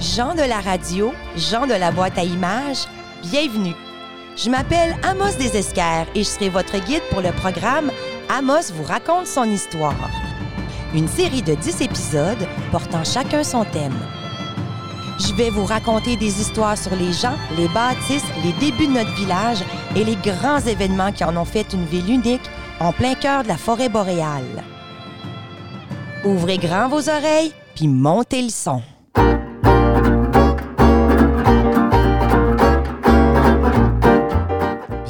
Jean de la radio, Jean de la boîte à images, bienvenue. Je m'appelle Amos Desesquers et je serai votre guide pour le programme Amos vous raconte son histoire. Une série de 10 épisodes portant chacun son thème. Je vais vous raconter des histoires sur les gens, les bâtisses, les débuts de notre village et les grands événements qui en ont fait une ville unique en plein cœur de la forêt boréale. Ouvrez grand vos oreilles, puis montez le son.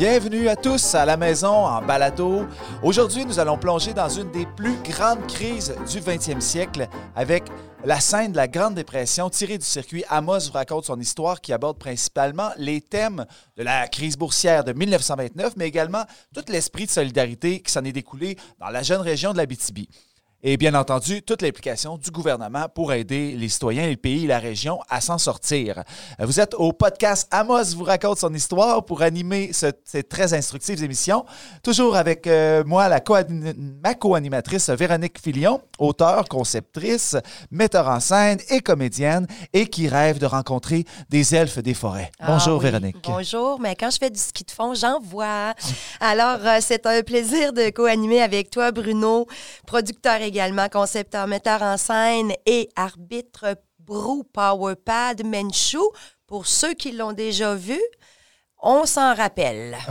Bienvenue à tous à la maison en balado. Aujourd'hui, nous allons plonger dans une des plus grandes crises du 20e siècle avec la scène de la Grande Dépression tirée du circuit Amos vous raconte son histoire qui aborde principalement les thèmes de la crise boursière de 1929, mais également tout l'esprit de solidarité qui s'en est découlé dans la jeune région de la BTB et bien entendu toute l'implication du gouvernement pour aider les citoyens, les pays et la région à s'en sortir. Vous êtes au podcast Amos vous raconte son histoire pour animer cette très instructive émission, toujours avec euh, moi la co ma co-animatrice Véronique Filion, auteure, conceptrice, metteur en scène et comédienne et qui rêve de rencontrer des elfes des forêts. Ah Bonjour oui. Véronique. Bonjour, mais quand je fais du ski de fond, j'en vois. Alors, euh, c'est un plaisir de co-animer avec toi, Bruno, producteur également, concepteur, metteur en scène et arbitre Brew Powerpad Menchou. Pour ceux qui l'ont déjà vu, on s'en rappelle.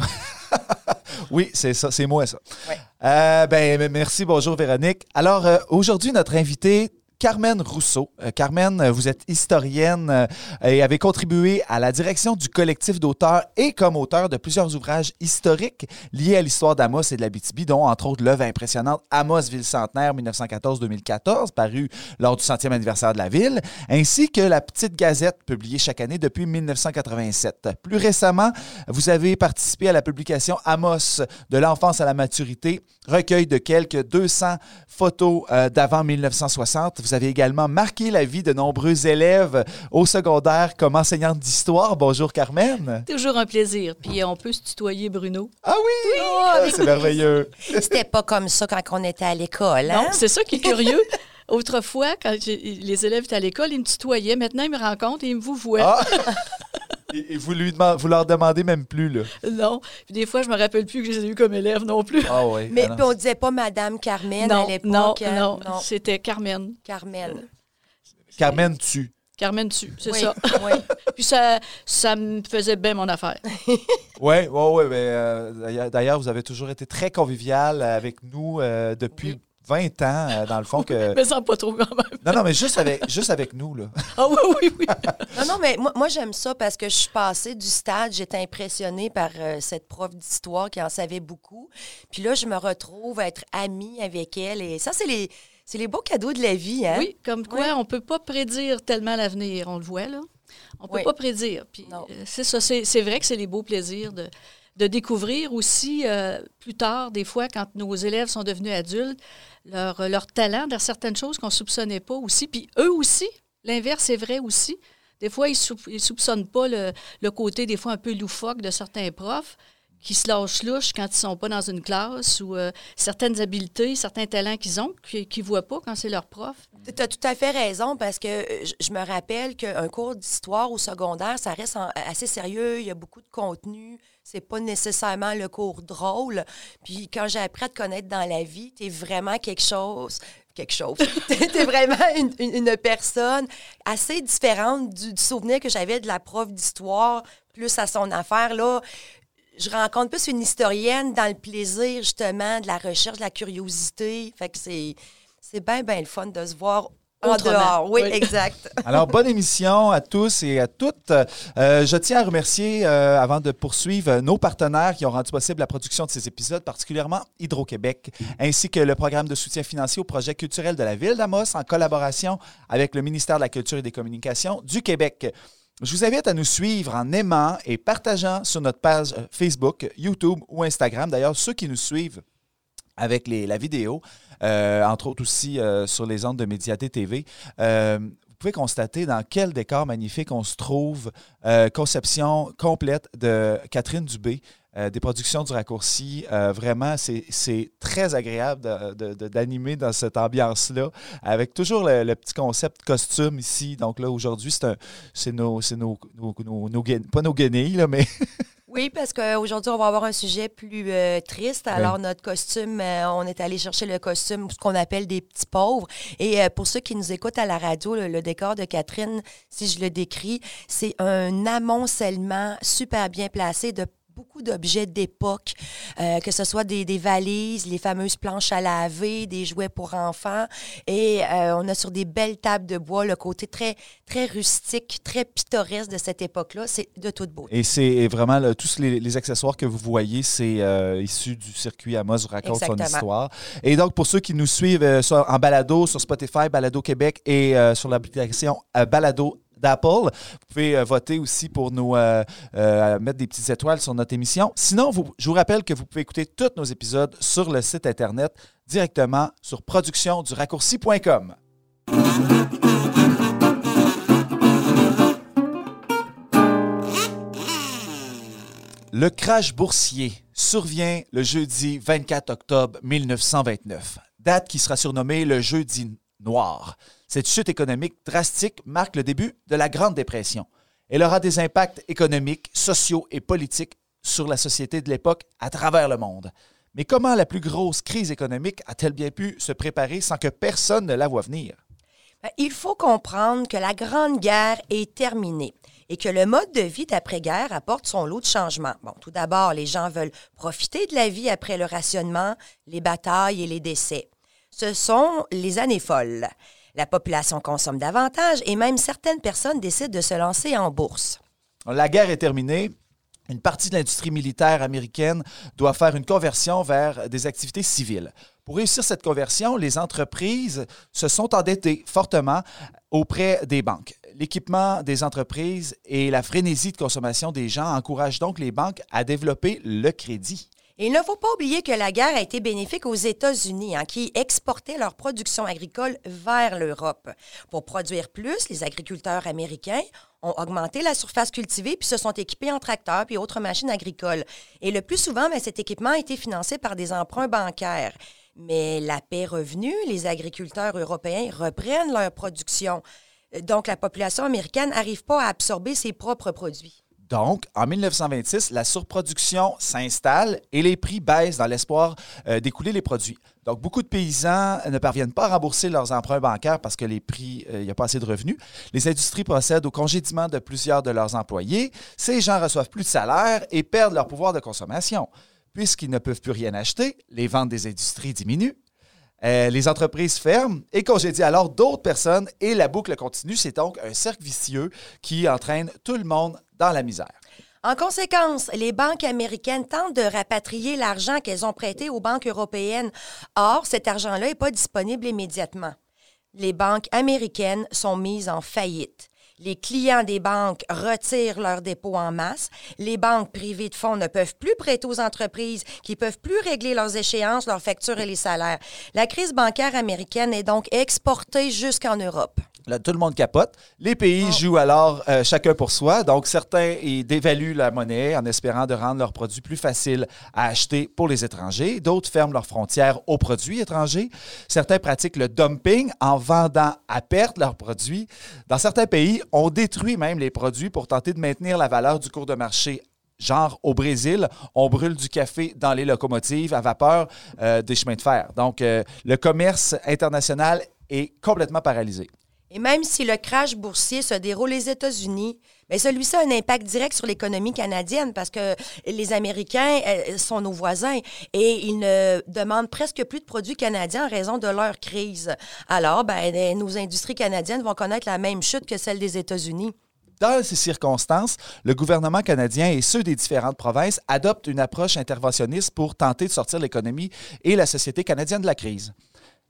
Oui, c'est ça, c'est moi ça. Ouais. Euh, ben, merci, bonjour Véronique. Alors, euh, aujourd'hui, notre invité, Carmen Rousseau. Euh, Carmen, euh, vous êtes historienne euh, et avez contribué à la direction du collectif d'auteurs et comme auteur de plusieurs ouvrages historiques liés à l'histoire d'Amos et de la BTB, dont entre autres l'œuvre impressionnante Amos Ville Centenaire 1914-2014, paru lors du centième anniversaire de la ville, ainsi que la Petite Gazette, publiée chaque année depuis 1987. Plus récemment, vous avez participé à la publication Amos de l'enfance à la maturité, recueil de quelques 200 photos euh, d'avant 1960. Vous avez également marqué la vie de nombreux élèves au secondaire comme enseignante d'histoire. Bonjour Carmen. Toujours un plaisir. Puis on peut se tutoyer, Bruno. Ah oui, Ah, c'est merveilleux. C'était pas comme ça quand on était à l'école, hein? Non, c'est ça qui est curieux. Autrefois, quand les élèves étaient à l'école, ils me tutoyaient. Maintenant, ils me rencontrent et ils me vous voient. Ah. Et, et vous, lui vous leur demandez même plus là. Non. Puis des fois, je me rappelle plus que je les ai eus comme élèves non plus. Ah oui. Mais Ah non. puis on disait pas Madame Carmen non, à l'époque. non, hein? non, C'était Carmen. Carmen. Carmen tue. Carmen dessus, c'est Oui, ça. oui. Puis ça, ça me faisait bien mon affaire. Oui, oui, oui. mais, euh, d'ailleurs- D'ailleurs, vous avez toujours été très convivial avec nous euh, depuis Oui. 20 ans, euh, dans le fond. que Mais sans pas trop quand même. Non, non, mais juste avec, juste avec nous. Là. Ah oui, oui, oui. Non, non, mais moi, moi j'aime ça parce que je suis passée du stade, j'étais impressionnée par euh, cette prof d'histoire qui en savait beaucoup. Puis là, je me retrouve à être amie avec elle. Et ça, c'est les, c'est les beaux cadeaux de la vie, hein? Oui, comme quoi Oui. on peut pas prédire tellement l'avenir, on le voit là. On peut Oui. pas prédire. Puis euh, c'est ça, c'est c'est vrai que c'est les beaux plaisirs de, de découvrir aussi euh, plus tard, des fois, quand nos élèves sont devenus adultes, leur, leur talent dans certaines choses qu'on soupçonnait pas aussi. Puis eux aussi, l'inverse est vrai aussi. Des fois, ils ne soupçonnent pas le côté des fois un peu loufoque de certains profs qui se lâchent louche quand ils sont pas dans une classe ou euh, certaines habiletés, certains talents qu'ils ont qu'ils ne voient pas quand c'est leur prof. Tu as tout à fait raison parce que euh, je, me rappelle qu'un cours d'histoire au secondaire, ça reste assez sérieux. Il y a beaucoup de contenu. C'est pas nécessairement le cours drôle. Puis quand j'ai appris à te connaître dans la vie, tu es vraiment quelque chose. Quelque chose. tu es vraiment une personne assez différente du, du souvenir que j'avais de la prof d'histoire, plus à son affaire. Là, je rencontre plus une historienne dans le plaisir, justement, de la recherche, de la curiosité. Fait que c'est, c'est bien, bien le fun de se voir en Autrement. dehors. Oui, Oui. exact. Alors, bonne émission à tous et à toutes. Euh, je tiens à remercier, euh, avant de poursuivre, nos partenaires qui ont rendu possible la production de ces épisodes, particulièrement Hydro-Québec, ainsi que le programme de soutien financier au projet culturel de la Ville d'Amos en collaboration avec le ministère de la Culture et des Communications du Québec. Je vous invite à nous suivre en aimant et partageant sur notre page euh, Facebook, YouTube ou Instagram. D'ailleurs, ceux qui nous suivent avec la vidéo, euh, entre autres aussi euh, sur les ondes de Médiaté TV, vous pouvez constater dans quel décor magnifique on se trouve. Conception complète de Catherine Dubé. Euh, des productions du raccourci. Euh, vraiment, c'est très agréable d'animer dans cette ambiance-là, avec toujours le, petit concept costume ici. Donc là, aujourd'hui, c'est nos, nos, nos, nos, pas nos guenilles, là, mais Oui, parce qu'aujourd'hui, on va avoir un sujet plus euh, triste. Alors, notre costume, euh, on est allé chercher le costume, ce qu'on appelle des petits pauvres. Et euh, pour ceux qui nous écoutent à la radio, le, décor de Catherine, si je le décris, c'est un amoncellement super bien placé de beaucoup d'objets d'époque, euh, que ce soit des, valises, les fameuses planches à laver, des jouets pour enfants. Et euh, on a sur des belles tables de bois le côté très, très rustique, très pittoresque de cette époque-là. C'est de toute beauté. Et c'est vraiment tous les, accessoires que vous voyez, c'est euh, issu du circuit Amos raconte son histoire. Et donc, pour ceux qui nous suivent en balado sur Spotify, Balado Québec et sur l'application Balado d'Apple. Vous pouvez euh, voter aussi pour nous euh, euh, mettre des petites étoiles sur notre émission. Sinon, je vous rappelle que vous pouvez écouter tous nos épisodes sur le site Internet directement sur productionduraccourci.com. Le crash boursier survient le jeudi 24 octobre 1929, date qui sera surnommée le jeudi Cette chute économique drastique marque le début de la Grande Dépression. Elle aura des impacts économiques, sociaux et politiques sur la société de l'époque à travers le monde. Mais comment la plus grosse crise économique a-t-elle bien pu se préparer sans que personne ne la voie venir? Ben, il faut comprendre que la Grande Guerre est terminée et que le mode de vie d'après-guerre apporte son lot de changements. Tout d'abord, les gens veulent profiter de la vie après le rationnement, les batailles et les décès. Ce sont les années folles. La population consomme davantage et même certaines personnes décident de se lancer en bourse. La guerre est terminée. Une partie de l'industrie militaire américaine doit faire une conversion vers des activités civiles. Pour réussir cette conversion, les entreprises se sont endettées fortement auprès des banques. L'équipement des entreprises et la frénésie de consommation des gens encouragent donc les banques à développer le crédit il ne faut pas oublier que la guerre a été bénéfique aux États-Unis, hein, qui exportaient leur production agricole vers l'Europe. Pour produire plus, les agriculteurs américains ont augmenté la surface cultivée puis se sont équipés en tracteurs puis autres machines agricoles. Et le plus souvent, ben, cet équipement a été financé par des emprunts bancaires. Mais la paix revenue, les agriculteurs européens reprennent leur production. Donc, la population américaine n'arrive pas à absorber ses propres produits. Donc, en 1926, la surproduction s'installe et les prix baissent dans l'espoir euh, d'écouler les produits. Donc, beaucoup de paysans ne parviennent pas à rembourser leurs emprunts bancaires parce que les prix, il euh, n'y a pas assez de revenus. Les industries procèdent au congédiement de plusieurs de leurs employés. Ces gens reçoivent plus de salaire et perdent leur pouvoir de consommation. Puisqu'ils ne peuvent plus rien acheter, les ventes des industries diminuent. Euh, les entreprises ferment et congédient alors d'autres personnes et la boucle continue. C'est donc un cercle vicieux qui entraîne tout le monde dans la misère. En conséquence, les banques américaines tentent de rapatrier l'argent qu'elles ont prêté aux banques européennes. Or, cet argent-là n'est pas disponible immédiatement. Les banques américaines sont mises en faillite. Les clients des banques retirent leurs dépôts en masse. Les banques privées de fonds ne peuvent plus prêter aux entreprises qui peuvent plus régler leurs échéances, leurs factures et les salaires. La crise bancaire américaine est donc exportée jusqu'en Europe. Là, tout le monde capote. Les pays ah. jouent alors euh, chacun pour soi. Donc, certains dévaluent la monnaie en espérant de rendre leurs produits plus faciles à acheter pour les étrangers. D'autres ferment leurs frontières aux produits étrangers. Certains pratiquent le dumping en vendant à perte leurs produits. Dans certains pays, on détruit même les produits pour tenter de maintenir la valeur du cours de marché Genre au Brésil, on brûle du café dans les locomotives à vapeur euh, des chemins de fer. Donc, euh, le commerce international est complètement paralysé. Et même si le crash boursier se déroule aux États-Unis, mais ben, celui-ci a un impact direct sur l'économie canadienne parce que les Américains euh, sont nos voisins et ils ne demandent presque plus de produits canadiens en raison de leur crise. Alors, ben, nos industries canadiennes vont connaître la même chute que celle des États-Unis. Dans ces circonstances, le gouvernement canadien et ceux des différentes provinces adoptent une approche interventionniste pour tenter de sortir l'économie et la société canadienne de la crise.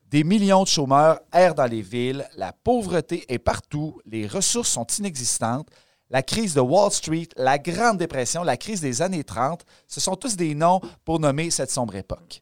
Des millions de chômeurs errent dans les villes, la pauvreté est partout, les ressources sont inexistantes. La crise de Wall Street, la Grande Dépression, la crise des années 30, ce sont tous des noms pour nommer cette sombre époque.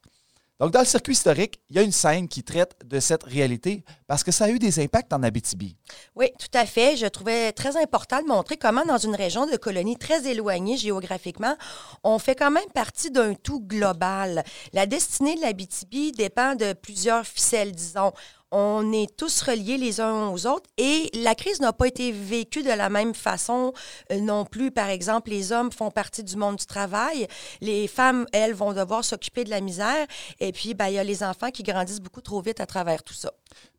Donc, dans le circuit historique, il y a une scène qui traite de cette réalité parce que ça a eu des impacts en Abitibi. Oui, tout à fait. Je trouvais très important de montrer comment, dans une région de colonie très éloignée géographiquement, on fait quand même partie d'un tout global. La destinée de l'Abitibi dépend de plusieurs ficelles, disons on est tous reliés les uns aux autres et la crise n'a pas été vécue de la même façon euh, non plus. Par exemple, les hommes font partie du monde du travail, les femmes, elles, vont devoir s'occuper de la misère et puis ben, il y a les enfants qui grandissent beaucoup trop vite à travers tout ça.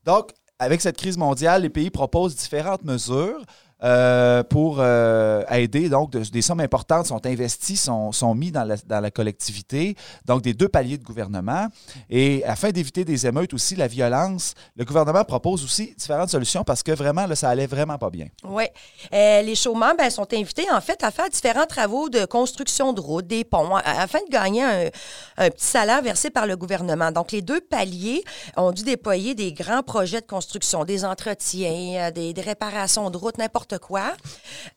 Donc, avec cette crise mondiale, les pays proposent différentes mesures. Euh, pour euh, aider. Donc, des sommes importantes sont investies, sont, sont mises dans la, dans la, collectivité, donc des deux paliers de gouvernement. Et afin d'éviter des émeutes aussi, la violence, le gouvernement propose aussi différentes solutions parce que vraiment, ça allait vraiment pas bien. Oui. Euh, les chômeurs ben, sont invités, en fait, à faire différents travaux de construction de routes, des ponts, afin de gagner un, petit salaire versé par le gouvernement. Donc, les deux paliers ont dû déployer des grands projets de construction, des entretiens, des, des réparations de routes, n'importe quoi.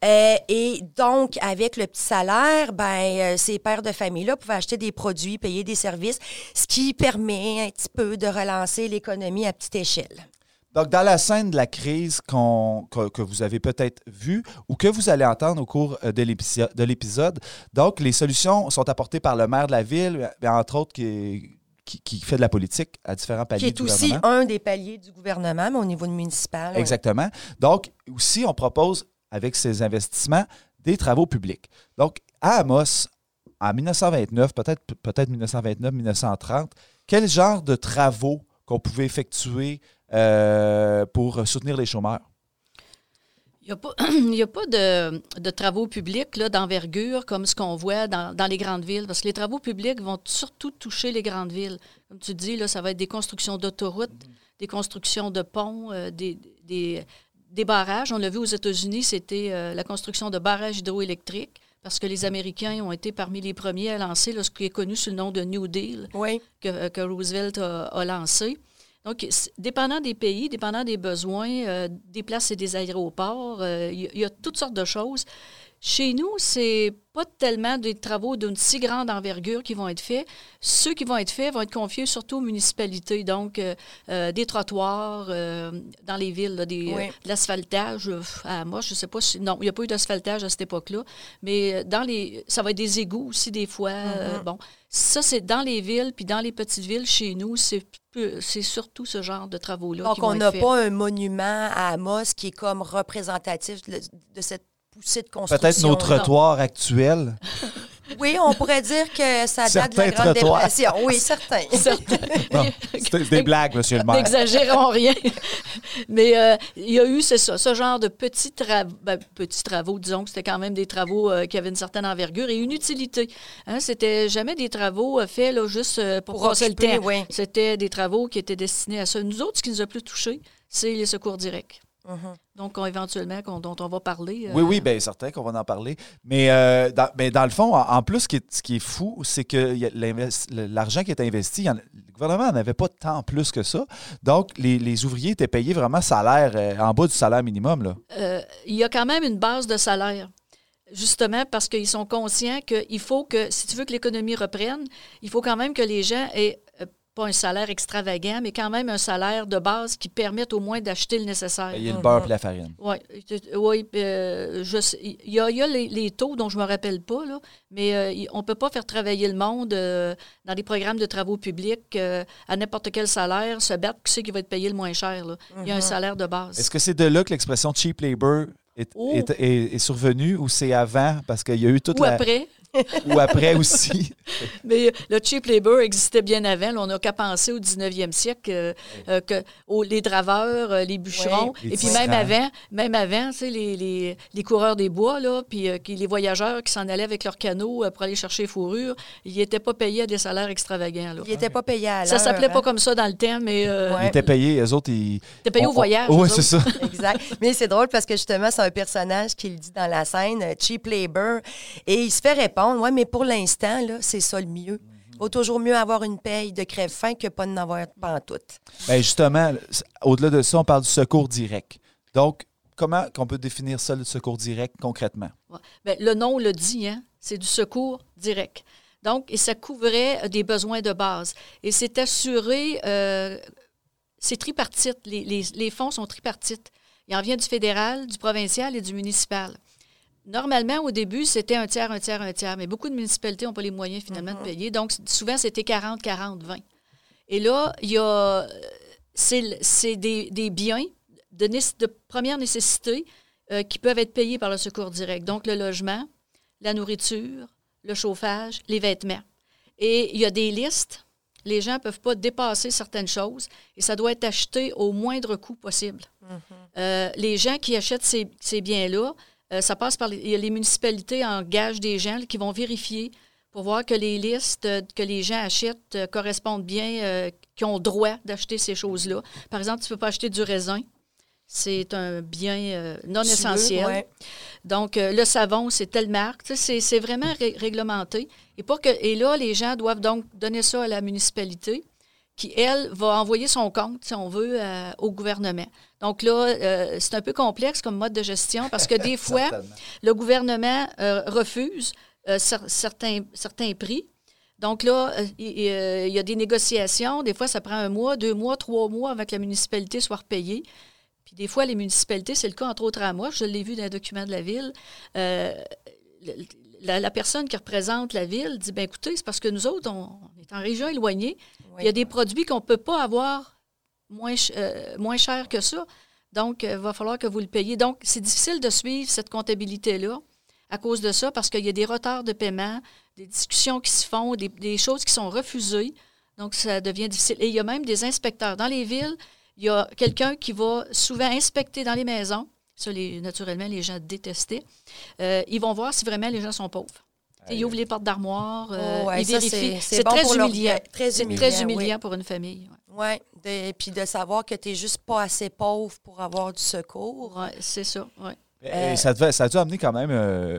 Euh, et donc, avec le petit salaire, ben, euh, ces pères de famille-là pouvaient acheter des produits, payer des services, ce qui permet un petit peu de relancer l'économie à petite échelle. Donc, dans la scène de la crise que, que, vous avez peut-être vue ou que vous allez entendre au cours euh, de l'épisode, donc les solutions sont apportées par le maire de la ville, entre autres qui, qui, fait de la politique à différents paliers Qui est aussi un des paliers du gouvernement, mais au niveau municipal. Exactement. Donc, aussi, on propose, avec ces investissements, des travaux publics. Donc, à Amos, en 1929, peut-être peut-être 1929-1930, quel genre de travaux qu'on pouvait effectuer euh, pour soutenir les chômeurs? Il n'y a pas, de, travaux publics d'envergure comme ce qu'on voit dans, les grandes villes, parce que les travaux publics vont surtout toucher les grandes villes. Comme tu dis, là, ça va être des constructions d'autoroutes, des constructions de ponts, euh, des, des, barrages. On l'a vu aux États-Unis, c'était euh, la construction de barrages hydroélectriques, parce que les Américains ont été parmi les premiers à lancer ce qui est connu sous le nom de New Deal, que, que, Roosevelt a lancé. Donc, dépendant des pays, dépendant des besoins, euh, des places et des aéroports, il euh, y, a toutes sortes de choses. Chez nous, c'est pas tellement des travaux d'une si grande envergure qui vont être faits. Ceux qui vont être faits vont être confiés surtout aux municipalités, donc euh, des trottoirs dans les villes, des, de l'asphaltage. moi, je sais pas si... Non, il n'y a pas eu d'asphaltage à cette époque-là, mais dans les... Ça va être des égouts aussi, des fois. Mm-hmm. bon, ça, c'est dans les villes, puis dans les petites villes, chez nous, c'est c'est surtout ce genre de travaux-là. Donc, on n'a pas un monument à Amos qui est comme représentatif de, cette poussée de construction. Peut-être nos trottoirs actuels. Oui, on pourrait dire que ça date de la Grande Dépression. Oui, certains. C'est des blagues, monsieur le maire. N'exagérons rien. Mais euh, il y a eu, ça, ce genre de petits, ben, petits travaux, disons que c'était quand même des travaux euh, qui avaient une certaine envergure et une utilité. Hein, c'était jamais des travaux euh, faits là, juste pour, pour passer le temps. C'était des travaux qui étaient destinés à ça. Nous autres, ce qui nous a plus touchés, c'est les secours directs. Mhm. Donc, éventuellement, dont on va parler. Oui, oui, bien certain qu'on va en parler. Mais, euh, dans, mais dans le fond, en, plus, ce qui est, ce qui est fou, c'est que l'argent qui est investi, le gouvernement n'en avait pas tant plus que ça. Donc, les, ouvriers étaient payés vraiment salaire euh, en bas du salaire minimum. Là. Euh, il y a quand même une base de salaire justement parce qu'ils sont conscients qu'il faut que, si tu veux que l'économie reprenne, il faut quand même que les gens aient pas un salaire extravagant, mais quand même un salaire de base qui permette au moins d'acheter le nécessaire. Il y a le beurre et la farine. Oui, ouais, euh, il y a, les, taux dont je ne me rappelle pas, là, mais euh, on ne peut pas faire travailler le monde euh, dans des programmes de travaux publics à n'importe quel salaire, se battre qui c'est qui va être payé le moins cher. Là. Il y a un mhm. salaire de base. Est-ce que c'est de là que l'expression cheap labor est, oh! est, survenue ou c'est avant? Parce qu'il y a eu toute ou la... après. Ou après aussi. Mais le cheap labor existait bien avant. on n'a qu'à penser au 19e siècle euh, euh, que les draveurs, euh, les bûcherons, et puis même avant, même avant, les, les, les, coureurs des bois, là, puis les voyageurs qui s'en allaient avec leur canot pour aller chercher fourrure, ils n'étaient pas payés à des salaires extravagants. Là. Ils n'étaient pas payés à Ça s'appelait pas hein. comme ça dans le temps, mais... Ils étaient payés, eux autres, ils... étaient payés au voyage. Oui, c'est ça. exact. Mais c'est drôle parce que justement, c'est un personnage qui le dit dans la scène, cheap labor, et il se fait répondre oui, mais pour l'instant, c'est ça le mieux. Il vaut toujours mieux avoir une paye de crève-faim que pas d'en avoir pas en tout. Bien, justement, au-delà de ça, on parle du secours direct. Donc, comment on peut définir ça, le secours direct, concrètement? Bien, le nom le dit, hein? c'est du secours direct. Donc, et ça couvrait des besoins de base. Et c'est assuré, euh, c'est tripartite. Les, les, les, fonds sont tripartites. Il en vient du fédéral, du provincial et du municipal. Normalement, au début, c'était un tiers, un tiers, un tiers, mais beaucoup de municipalités n'ont pas les moyens finalement de mm-hmm. payer. Donc, souvent, c'était 40, 40, 20. Et là, il y a. C'est des, des, biens de, de première nécessité euh, qui peuvent être payés par le secours direct. Donc, le logement, la nourriture, le chauffage, les vêtements. Et il y a des listes. Les gens ne peuvent pas dépasser certaines choses et ça doit être acheté au moindre coût possible. Mm-hmm. Euh, les gens qui achètent ces, ces biens-là, euh, ça passe par les, les municipalités engagent des gens qui vont vérifier pour voir que les listes que les gens achètent correspondent bien, qui ont droit d'acheter ces choses-là. Par exemple, tu ne peux pas acheter du raisin c'est un bien euh, non essentiel. Donc, euh, le savon, c'est telle marque. C'est vraiment réglementé. Et, pour que, et là, les gens doivent donc donner ça à la municipalité qui, elle, va envoyer son compte, si on veut, euh, au gouvernement. Donc là, c'est un peu complexe comme mode de gestion parce que des fois, le gouvernement refuse certains, certains prix. Donc là, il y a des négociations. Des fois, ça prend un mois, deux mois, trois mois avant que la municipalité soit repayée des fois, les municipalités, c'est le cas entre autres à moi, je l'ai vu dans un document de la ville, euh, la, personne qui représente la ville dit, ben écoutez, c'est parce que nous autres, on, est en région éloignée, il y a des produits qu'on ne peut pas avoir moins, euh, moins cher que ça. Donc, il euh, va falloir que vous le payiez. Donc, c'est difficile de suivre cette comptabilité-là à cause de ça, parce qu'il y a des retards de paiement, des discussions qui se font, des, choses qui sont refusées. Donc, ça devient difficile. Et il y a même des inspecteurs dans les villes il y a quelqu'un qui va souvent inspecter dans les maisons. Ça, naturellement, les gens détestaient. Euh, ils vont voir si vraiment les gens sont pauvres. Ils ouvrent les portes d'armoire, euh, ils vérifient. C'est très, humiliant. très, humiliant. pour une famille. Oui, et puis de savoir que tu n'es juste pas assez pauvre pour avoir du secours. Oui, c'est ça. Ouais. Et ça, devait, ça a dû amener quand même euh,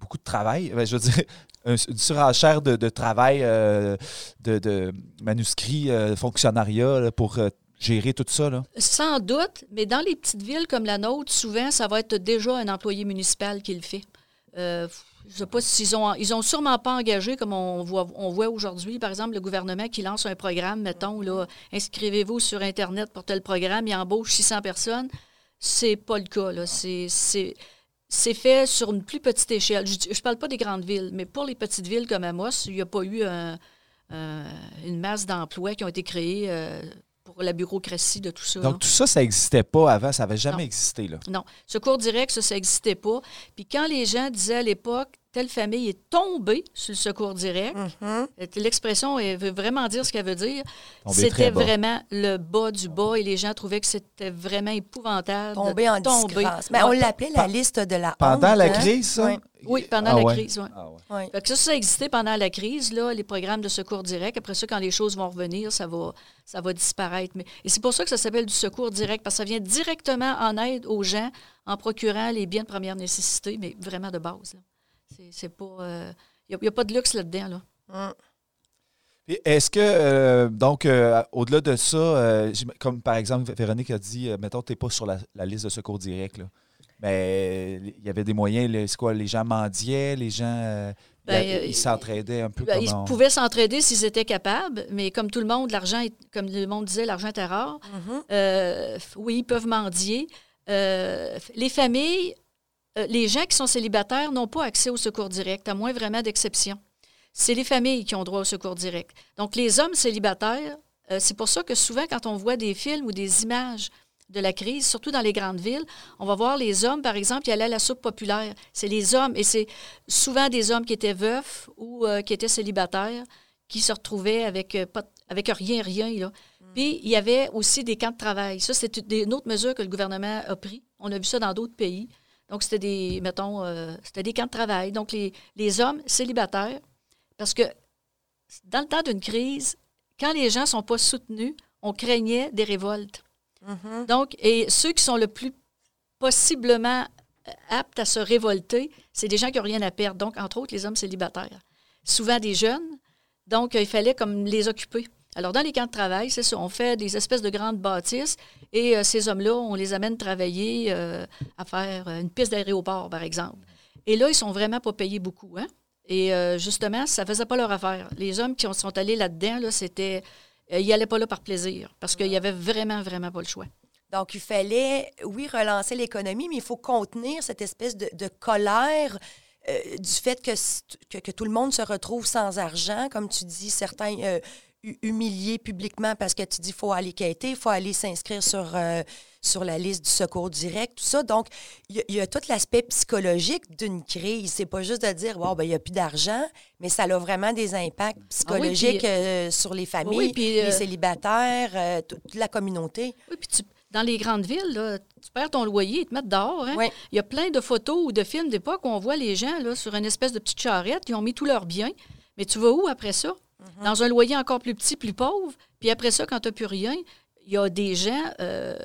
beaucoup de travail. Ben, je veux dire, une surenchère de, de travail, de, de, manuscrits, fonctionnariat pour gérer tout ça? Là? Sans doute, mais dans les petites villes comme la nôtre, souvent, ça va être déjà un employé municipal qui le fait. Euh, je sais pas s'ils ont, ils ont sûrement pas engagé comme on voit, on voit aujourd'hui, par exemple, le gouvernement qui lance un programme, mettons, là, inscrivez-vous sur Internet pour tel programme, il embauche 600 personnes. C'est pas le cas, là. C'est, c'est, fait sur une plus petite échelle. Je ne parle pas des grandes villes, mais pour les petites villes comme Amos, il n'y a pas eu une masse d'emplois qui ont été créés euh, pour la bureaucratie de tout ça. Donc, tout ça, ça n'existait pas avant, ça n'avait jamais existé. Là. Non. Secours direct, ça, ça n'existait pas. Puis quand les gens disaient à l'époque, telle famille est tombée sur le secours direct, mm-hmm. euh, l'expression veut vraiment dire ce qu'elle veut dire. C'était vraiment le bas du bas et les gens trouvaient que c'était vraiment épouvantable. Tombé en disgrâce. Mais on l'appelait la liste de la Pendant la hein? crise, ça? Oui, pendant ah la crise, oui. Ah ça, ça a existé pendant la crise, là, les programmes de secours direct. Après ça, quand les choses vont revenir, ça va, ça va disparaître. Mais, et c'est pour ça que ça s'appelle du secours direct, parce que ça vient directement en aide aux gens en procurant les biens de première nécessité, mais vraiment de base. C'est pas... Il euh, n'y a, pas de luxe là-dedans, là. Hum. Est-ce que, euh, donc, euh, au-delà de ça, comme par exemple, Véronique a dit, mettons, tu n'es pas sur la, la, liste de secours direct, là mais il y avait des moyens. C'est quoi, les gens mendiaient, les gens. Euh, ben, ils euh, s'entraidaient un peu. Ben, ils pouvaient s'entraider s'ils étaient capables, mais comme tout le monde, l'argent, comme le monde disait, l'argent était rare. Mm-hmm. Euh, oui, ils peuvent mendier. les familles, les gens qui sont célibataires n'ont pas accès au secours direct, à moins vraiment d'exception. C'est les familles qui ont droit au secours direct. Donc, les hommes célibataires, c'est pour ça que souvent, quand on voit des films ou des images de la crise, surtout dans les grandes villes, on va voir les hommes, par exemple, qui allaient à la soupe populaire. C'est les hommes, et c'est souvent des hommes qui étaient veufs ou euh, qui étaient célibataires, qui se retrouvaient avec, euh, pas, avec rien, rien. Là. Mm. Puis, il y avait aussi des camps de travail. Ça, c'est une autre mesure que le gouvernement a pris. On a vu ça dans d'autres pays. Donc, c'était des, mettons, euh, c'était des camps de travail. Donc, les, les hommes célibataires, parce que dans le temps d'une crise, quand les gens ne sont pas soutenus, on craignait des révoltes. Mm-hmm. Donc, et ceux qui sont le plus possiblement euh, aptes à se révolter, c'est des gens qui n'ont rien à perdre. Donc, entre autres, les hommes célibataires. Souvent des jeunes. Donc, il fallait comme les occuper. Alors, dans les camps de travail, c'est ça, on fait des espèces de grandes bâtisses et euh, ces hommes-là, on les amène travailler euh, à faire une piste d'aéroport, par exemple. Et là, ils sont vraiment pas payés beaucoup. Hein? Et justement, ça faisait pas leur affaire. Les hommes qui sont allés là-dedans, là, c'était. Euh, ils n'allaient pas là par plaisir, parce qu'il y avait vraiment, vraiment pas le choix. Donc, il fallait, oui, relancer l'économie, mais il faut contenir cette espèce de, colère euh, du fait que tout le monde se retrouve sans argent, comme tu dis, certains euh, hu- humiliés publiquement parce que tu dis qu'il faut aller quêter, il faut aller s'inscrire sur, euh, sur la liste du secours direct, tout ça. Donc, il y, a- il y a tout l'aspect psychologique d'une crise. C'est pas juste de dire, wow, ben, il n'y a plus d'argent, mais ça a vraiment des impacts psychologiques puis- euh, sur les familles, Oui, puis, euh, les célibataires, toute la communauté. Oui, puis tu- dans les grandes villes, là, tu perds ton loyer, ils te mettent dehors. hein. Oui. Il y a plein de photos ou de films d'époque où on voit les gens là, sur une espèce de petite charrette, ils ont mis tous leurs biens. Mais tu vas où après ça? Mm-hmm. Dans un loyer encore plus petit, plus pauvre. Puis après ça, quand tu n'as plus rien, il y a des gens, euh,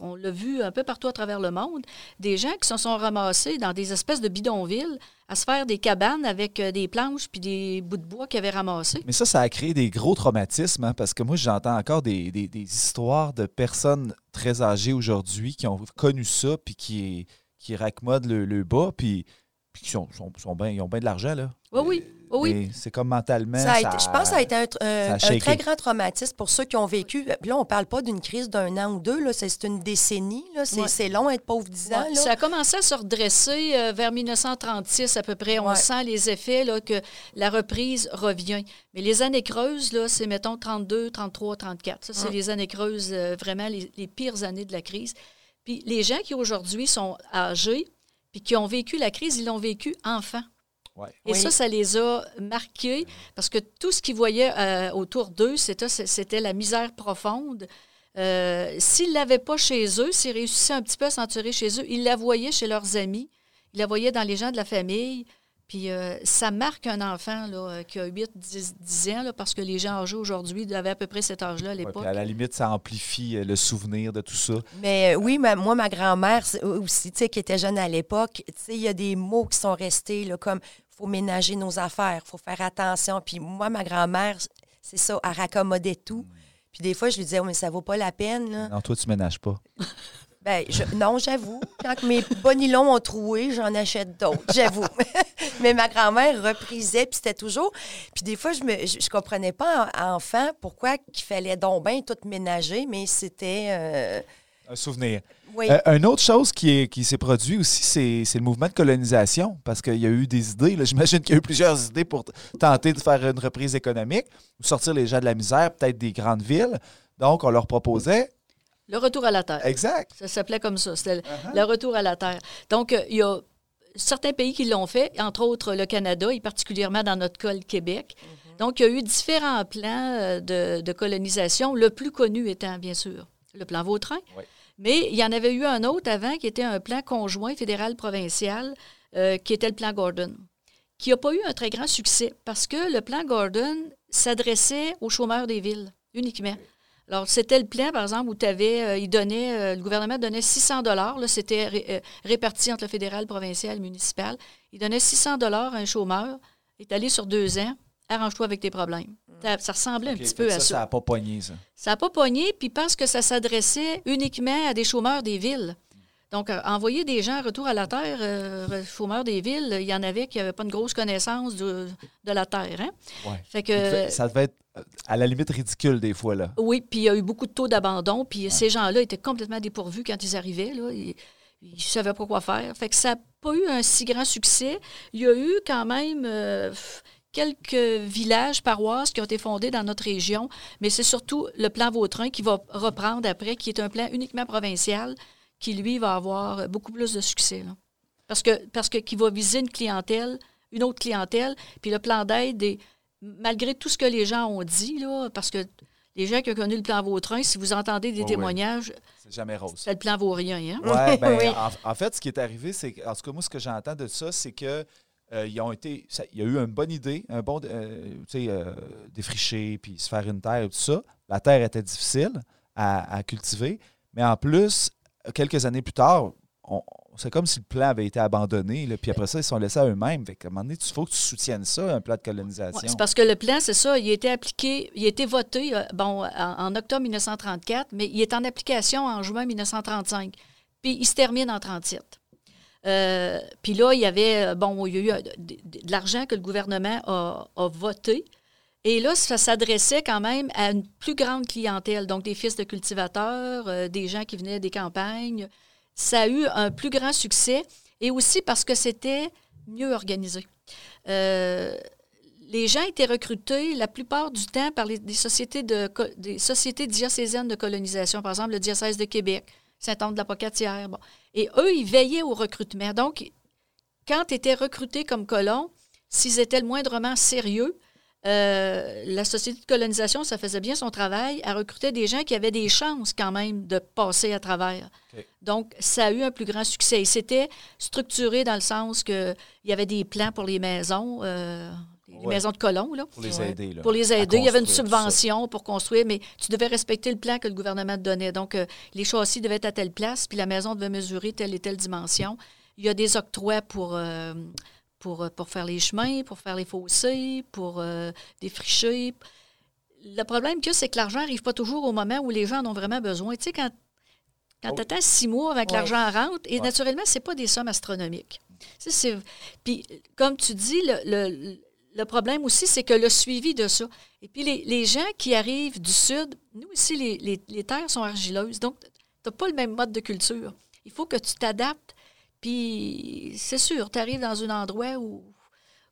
on l'a vu un peu partout à travers le monde, des gens qui se sont ramassés dans des espèces de bidonvilles à se faire des cabanes avec euh, des planches puis des bouts de bois qu'ils avaient ramassés. Mais ça, ça a créé des gros traumatismes, hein, parce que moi, j'entends encore des, des- des histoires de personnes très âgées aujourd'hui qui ont connu ça, puis qui, qui raccommodent le, le bas, puis, puis qui sont, sont, sont bien- ils ont bien de l'argent, là. Oui, oui. Oui, oui. C'est comme mentalement. Ça a été- je pense que ça a été un, tr- un- ça a un shaké. très grand traumatisme pour ceux qui ont vécu. Puis là, on ne parle pas d'une crise d'un an ou deux, là, c'est une décennie. là. C'est Ouais. long être pauvre 10 ans. Ouais, là. Ça a commencé à se redresser euh, vers 1936 à peu près. On Ouais. sent les effets là, que la reprise revient. Mais les années creuses, là, c'est mettons 32, 33, 34. Ça, c'est Hum. les années creuses, euh, vraiment les, les pires années de la crise. Puis les gens qui aujourd'hui sont âgés, puis qui ont vécu la crise, ils l'ont vécu enfant. Ouais. Et Oui. ça, ça les a marqués parce que tout ce qu'ils voyaient euh, autour d'eux, c'était, la misère profonde. Euh, s'ils ne l'avaient pas chez eux, s'ils réussissaient un petit peu à s'en tirer chez eux, ils la voyaient chez leurs amis, ils la voyaient dans les gens de la famille. Puis euh, ça marque un enfant là, qui a 8, 10, 10 ans, là, parce que les gens âgés aujourd'hui avaient à peu près cet âge-là à l'époque. à la limite, ça amplifie le souvenir de tout ça. Mais euh, oui, ma- moi, ma grand-mère aussi, tu sais, qui était jeune à l'époque, tu sais, il y a des mots qui sont restés, là, comme faut ménager nos affaires, faut faire attention. Puis moi, ma grand-mère, c'est ça, elle raccommodait tout. Puis des fois, je lui disais, Oh, mais ça vaut pas la peine. Là. Non, toi, tu ménages pas. Ben, je- non, j'avoue. Quand mes bas nylons ont troué, j'en achète d'autres, j'avoue. Mais ma grand-mère reprisait, puis c'était toujours... Puis des fois, je me je, je comprenais pas, en- enfant, pourquoi qu'il fallait donc bien tout ménager, mais c'était... euh, Un souvenir. oui. Euh, une autre chose qui est- qui s'est produit aussi, c'est c'est le mouvement de colonisation, parce qu'il y a eu des idées. là. J'imagine qu'il y a eu plusieurs idées pour t- tenter de faire une reprise économique, ou sortir les gens de la misère, peut-être des grandes villes. Donc, on leur proposait. Le retour à la terre. Exact. Ça s'appelait comme ça. C'était le- le retour à la terre. Donc, euh, il y a certains pays qui l'ont fait, entre autres le Canada, et particulièrement dans notre cas, le Québec. Donc, il y a eu différents plans euh, de, de colonisation, le plus connu étant, bien sûr, le plan Vautrin. Oui. Mais il y en avait eu un autre avant qui était un plan conjoint fédéral-provincial, euh, qui était le plan Gordon, qui n'a pas eu un très grand succès parce que le plan Gordon s'adressait aux chômeurs des villes uniquement. Alors, c'était le plan, par exemple, où tu avais, il donnait, euh, le gouvernement donnait 600 dollars. C'était ré- euh, réparti entre le fédéral, provincial, municipal. Il donnait 600 dollars à un chômeur. Il est allé sur deux ans. Arrange-toi avec tes problèmes. Ça, ressemblait un petit peu à ça. ça. N'a pas pogné, ça. Ça n'a pas pogné, puis parce que ça s'adressait uniquement à des chômeurs des villes. Donc, euh, envoyer des gens retour à la terre, euh, chômeurs des villes, il y en avait qui n'avaient pas une grosse connaissance de, de la terre. Hein? Ouais. Fait que, Ça devait être euh, à la limite ridicule des fois. là. oui, puis il y a eu beaucoup de taux d'abandon, puis ces gens-là étaient complètement dépourvus quand ils arrivaient. Là. Ils ne savaient pas quoi faire. Fait que ça n'a pas eu un si grand succès. Il y a eu quand même euh, quelques villages, paroisses qui ont été fondés dans notre région, mais c'est surtout le plan Vautrin qui va reprendre après, qui est un plan uniquement provincial, qui, lui, va avoir beaucoup plus de succès. là. Parce que parce que qui va viser une clientèle, une autre clientèle, puis le plan d'aide est malgré tout ce que les gens ont dit, là, parce que les gens qui ont connu le plan Vautrin, si vous entendez des ouais. témoignages, C'est jamais rose. c'est le plan Vaurien. Hein? Ouais, ben, Oui. en, en fait, ce qui est arrivé, c'est que- en tout cas, moi, ce que j'entends de ça, c'est que euh, il y a eu une bonne idée, un bon, euh, euh, défricher, puis se faire une terre tout ça. La terre était difficile à, à cultiver, mais en plus, quelques années plus tard, c'est comme si le plan avait été abandonné, puis après ça, ils se sont laissés à eux-mêmes. Qu'à un moment donné, il faut que tu soutiennes ça, un plan de colonisation. C'est parce que le plan, c'est ça, il a été appliqué, il a été voté euh, bon, en, en octobre 1934, mais il est en application en juin 1935. Puis il se termine en 37. Euh, puis là, il y avait, bon, il y a eu euh, de, l'argent que le gouvernement a, voté. Et là, ça s'adressait quand même à une plus grande clientèle, donc des fils de cultivateurs, euh, des gens qui venaient des campagnes. Ça a eu un plus grand succès et aussi parce que c'était mieux organisé. Euh, les gens étaient recrutés la plupart du temps par des, sociétés de, des sociétés diocésaines de colonisation, par exemple le diocèse de Québec, Saint-Anne-de-la-Pocatière. Bon. Et eux, ils veillaient au recrutement. Donc, quand tu étais recruté comme colon, s'ils étaient le moindrement sérieux, euh, la société de colonisation, ça faisait bien son travail. Elle recrutait des gens qui avaient des chances quand même de passer à travers. Donc, ça a eu un plus grand succès. Et c'était structuré dans le sens qu'il y avait des plans pour les maisons, euh, les Ouais. maisons de colons, là, Pour les Ouais. aider. Là, pour les aider. Il y avait une subvention pour construire, mais tu devais respecter le plan que le gouvernement te donnait. Donc, euh, les châssis devaient être à telle place, puis la maison devait mesurer telle et telle dimension. Il y a des octrois pour, euh, pour, euh, pour faire les chemins, pour faire les fossés, pour euh, défricher. Le problème qu'il y a, c'est que l'argent n'arrive pas toujours au moment où les gens en ont vraiment besoin. Tu sais, quand, quand Oh. tu attends six mois avec Ouais. l'argent rentre, et Ouais. naturellement, ce pas des sommes astronomiques. Puis, comme tu dis, le, le- le problème aussi, c'est que le suivi de ça. Et puis, les, les gens qui arrivent du Sud, nous ici, les, les- les terres sont argileuses. Donc, tu n'as pas le même mode de culture. Il faut que tu t'adaptes. Puis, c'est sûr, tu arrives dans un endroit où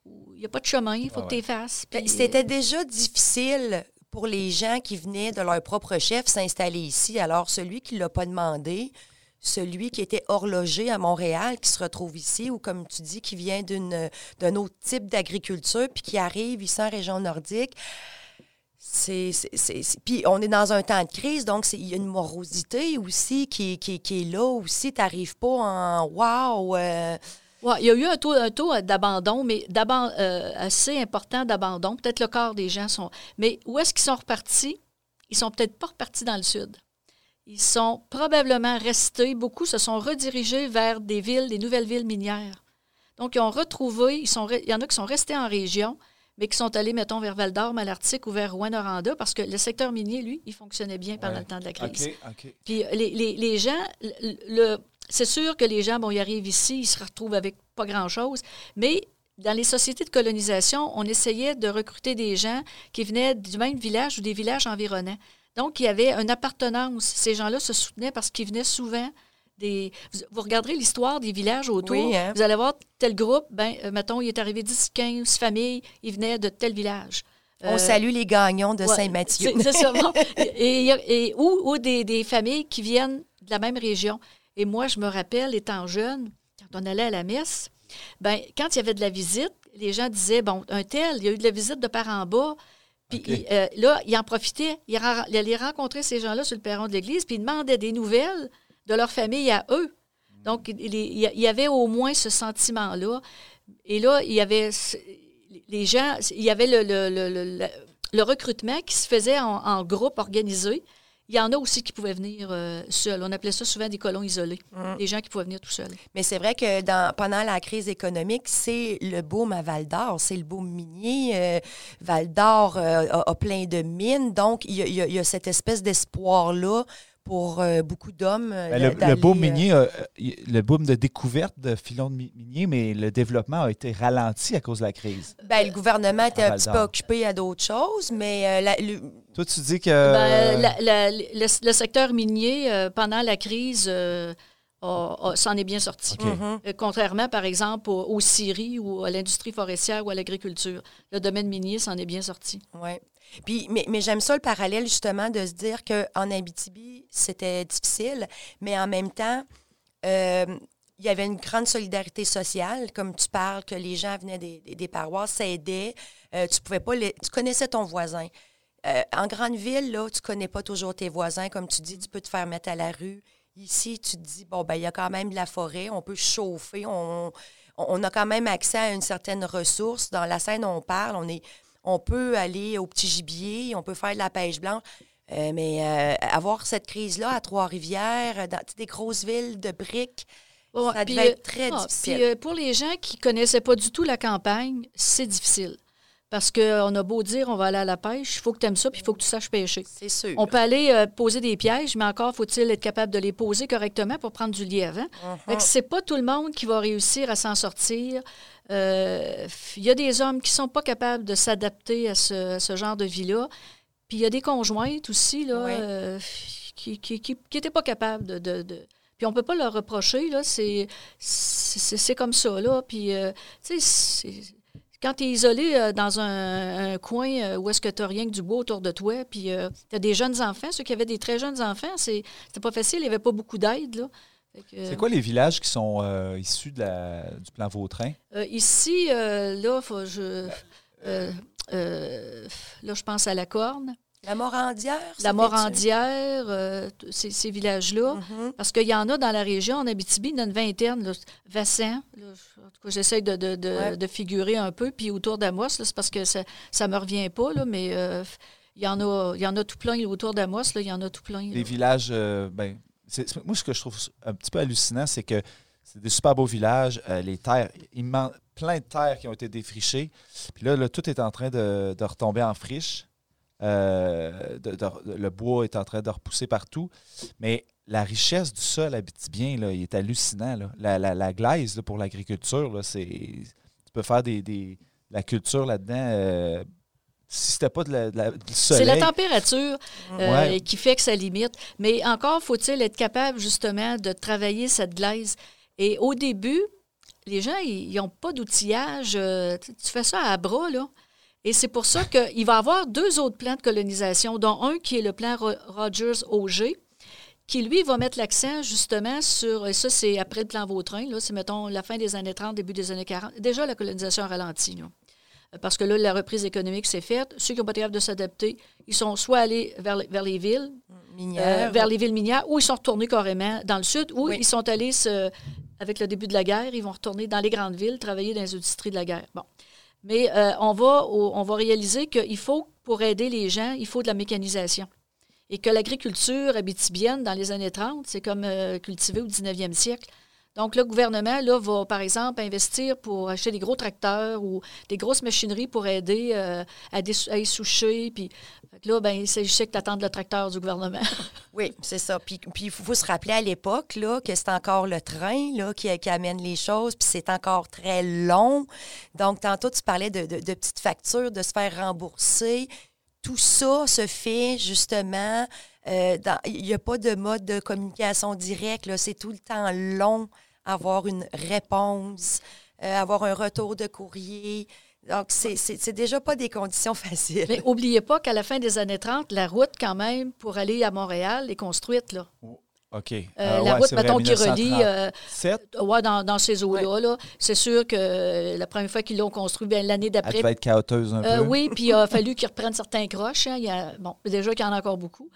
où il n'y a pas de chemin, il faut Ah que tu les fasses. Ben, Puis, C'était déjà difficile pour les gens qui venaient de leur propre chef s'installer ici. Alors, celui qui ne l'a pas demandé, celui qui était horloger à Montréal, qui se retrouve ici, ou comme tu dis, qui vient d'un autre type d'agriculture, puis qui arrive ici en région nordique, Puis on est dans un temps de crise, donc il y a une morosité aussi qui, est là aussi. Tu n'arrives pas en « wow euh, il y a eu un taux, d'abandon, mais euh, assez important d'abandon. Peut-être le quart des gens sont. Mais où est-ce qu'ils sont repartis? Ils sont peut-être pas repartis dans le sud. Ils sont probablement restés, beaucoup se sont redirigés vers des villes, des nouvelles villes minières. Donc, ils ont retrouvé, ils sont, re- il y en a qui sont restés en région, mais qui sont allés, mettons, vers Val-d'Or, Malartic ou vers Rouen-Noranda, parce que le secteur minier, lui, il fonctionnait bien pendant Ouais. le temps de la crise. Puis les, les- les gens, le, le- c'est sûr que les gens, bon, ils arrivent ici, ils se retrouvent avec pas grand-chose, mais dans les sociétés de colonisation, on essayait de recruter des gens qui venaient du même village ou des villages environnants. Donc, il y avait une appartenance. Ces gens-là se soutenaient parce qu'ils venaient souvent des... Vous, regarderez l'histoire des villages autour, Oui, hein? vous allez voir tel groupe, ben, euh, mettons, il est arrivé 10, 15 familles, ils venaient de tel village. On Euh, salue les gagnons de Ouais, Saint-Mathieu. C'est ça. Et, et- et- ou ou des, des familles qui viennent de la même région. Et moi, je me rappelle, étant jeune, quand on allait à la messe, ben, quand il y avait de la visite, les gens disaient, bon, un tel, il y a eu de la visite de par en bas. Puis il- euh, là, il en profitait. Il, allait rencontrer ces gens-là sur le perron de l'église, puis il demandait des nouvelles de leur famille à eux. Donc, il, y avait au moins ce sentiment-là. Et là, il y avait les gens, il y avait le, le- le- le- le- le recrutement qui se faisait en, en groupe organisé. Il y en a aussi qui pouvaient venir euh, seuls. On appelait ça souvent des colons isolés. Mm. Des gens qui pouvaient venir tout seuls. Mais c'est vrai que dans, pendant la crise économique, c'est le boom à Val d'Or, c'est le boom minier. Euh, Val d'Or euh, a, a plein de mines, donc y y il y a cette espèce d'espoir-là pour euh, beaucoup d'hommes. euh, Ben, le, boom euh, minier, euh, le boom de découverte de filons de mi- miniers, mais le développement a été ralenti à cause de la crise. ben, le gouvernement était un petit peu occupé à d'autres choses, mais euh, la- le- Toi, tu dis que. Ben, la- la- le, le secteur minier, euh, pendant la crise, euh, s'en est bien sorti. Mhm. Euh, Contrairement, par exemple, aux, aux scieries ou à l'industrie forestière ou à l'agriculture. Le domaine minier s'en est bien sorti. Oui. Mais, mais j'aime ça le parallèle justement de se dire qu'en Abitibi, c'était difficile, mais en même temps, euh, il y avait une grande solidarité sociale, comme tu parles, que les gens venaient des, des, des paroisses, s'aidaient. Euh, tu pouvais pas tu connaissais ton voisin. Euh, en grande ville, là, tu connais pas toujours tes voisins. Comme tu dis, tu peux te faire mettre à la rue. Ici, tu te dis, bon, ben il y a quand même de la forêt, on peut chauffer, on, on a quand même accès à une certaine ressource. Dans la scène, on parle, on est on peut aller au petit gibier, on peut faire de la pêche blanche. Euh, mais euh, avoir cette crise-là à Trois-Rivières, dans tu sais, des grosses villes de briques, ça devait euh, être très ah, difficile. puis, euh, pour les gens qui connaissaient pas du tout la campagne, c'est difficile. Parce qu'on a beau dire on va aller à la pêche, il faut que tu aimes ça, puis il faut que tu saches pêcher. C'est sûr. On peut aller euh, poser des pièges, mais encore faut-il être capable de les poser correctement pour prendre du lièvre. Hein? Que c'est pas tout le monde qui va réussir à s'en sortir. Euh, Il y a des hommes qui sont pas capables de s'adapter à ce, ce genre de vie-là. Puis il y a des conjointes aussi là, Oui. euh, qui n'étaient qui, qui étaient pas capables de, de- de- Puis on peut pas leur reprocher, là. C'est comme ça, là. Puis, euh, tu sais, quand tu es isolé euh, dans un, un coin euh, où est-ce que tu n'as rien que du bois autour de toi, puis tu as des jeunes enfants, ceux qui avaient des très jeunes enfants, c'est- pas facile, il n'y avait pas beaucoup d'aide, C'est quoi les villages qui sont euh, issus de la- du plan Vautrin? euh, ici, euh, là, faut, je, euh, euh, là, je pense à la Corne, La Morandière? la ça Morandière, euh, ces, ces villages-là. Mhm. Parce qu'il y en a dans la région, en Abitibi, il y en a une vingtaine. Là. Vassan, là, en tout cas, j'essaie de, de, de- Ouais. de figurer un peu. Puis autour d'Amos, c'est parce que ça ne me revient pas, là, mais euh, il, y en a, il y en a tout plein autour d'Amos. là, Il y en a tout plein. là. Les villages, euh, ben, moi, ce que je trouve un petit peu hallucinant, c'est que c'est des super beaux villages, euh, les terres, immen- plein de terres qui ont été défrichées. Puis là, là, tout est en train de, de retomber en friche. Euh, de- de- le bois est en train de repousser partout. Mais la richesse du sol habitibien, là, il est hallucinant. là. La, la- la glaise là, pour l'agriculture, c'est, tu peux faire des, des- la culture là-dedans. euh, si c'était pas de la, de la- du C'est soleil. la température euh, Ouais. qui fait que ça limite. Mais encore faut-il être capable justement de travailler cette glaise. Et au début, les gens, ils n'ont pas d'outillage. tu tu fais ça à bras, là. Et c'est pour ça qu'il va y avoir deux autres plans de colonisation, dont un qui est le plan Ro- Rogers-Auger, qui, lui, va mettre l'accent justement sur, et ça, c'est après le plan Vautrin, là, c'est, mettons, la fin des années 30, début des années 40. Déjà, la colonisation a ralenti, là. Parce que là, la reprise économique s'est faite. Ceux qui n'ont pas été capables de s'adapter, ils sont soit allés vers, les- vers les villes, Minière. euh, vers les villes minières, ou ils sont retournés carrément dans le sud, ou Oui. ils sont allés, se- avec le début de la guerre, ils vont retourner dans les grandes villes, travailler dans les industries de la guerre. Bon. Mais euh, on, va on va réaliser qu'il faut, pour aider les gens, il faut de la mécanisation. Et que l'agriculture habitibienne, dans les années 30, c'est comme euh, cultivé au 19e siècle. Donc, le gouvernement là, va, par exemple, investir pour acheter des gros tracteurs ou des grosses machineries pour aider euh, à, dessou- à essoucher. Puis là, ben, il s'agissait que d'attendre le tracteur du gouvernement. Oui, c'est ça. Puis il faut se rappeler à l'époque là, que c'est encore le train là, qui, amène les choses, puis c'est encore très long. Donc, tantôt, tu parlais de, de- petites factures, de se faire rembourser. Tout ça se fait justement. euh, Il n'y a pas de mode de communication direct. là. C'est tout le temps long avoir une réponse, euh, avoir un retour de courrier. Donc, c'est déjà pas des conditions faciles. Mais oubliez pas qu'à la fin des années 30, la route, quand même, pour aller à Montréal est construite. Là. OK. Euh, Euh, la ouais, route, mettons, qui relie 1937. euh, ouais, dans, dans ces eaux-là. là. C'est sûr que la première fois qu'ils l'ont construit, bien, l'année Elle d'après. devait être chaoteuse un Euh, peu. oui, puis il a fallu qu'ils reprennent certains croches. hein. Il y a, bon, déjà qu'il y en a encore beaucoup.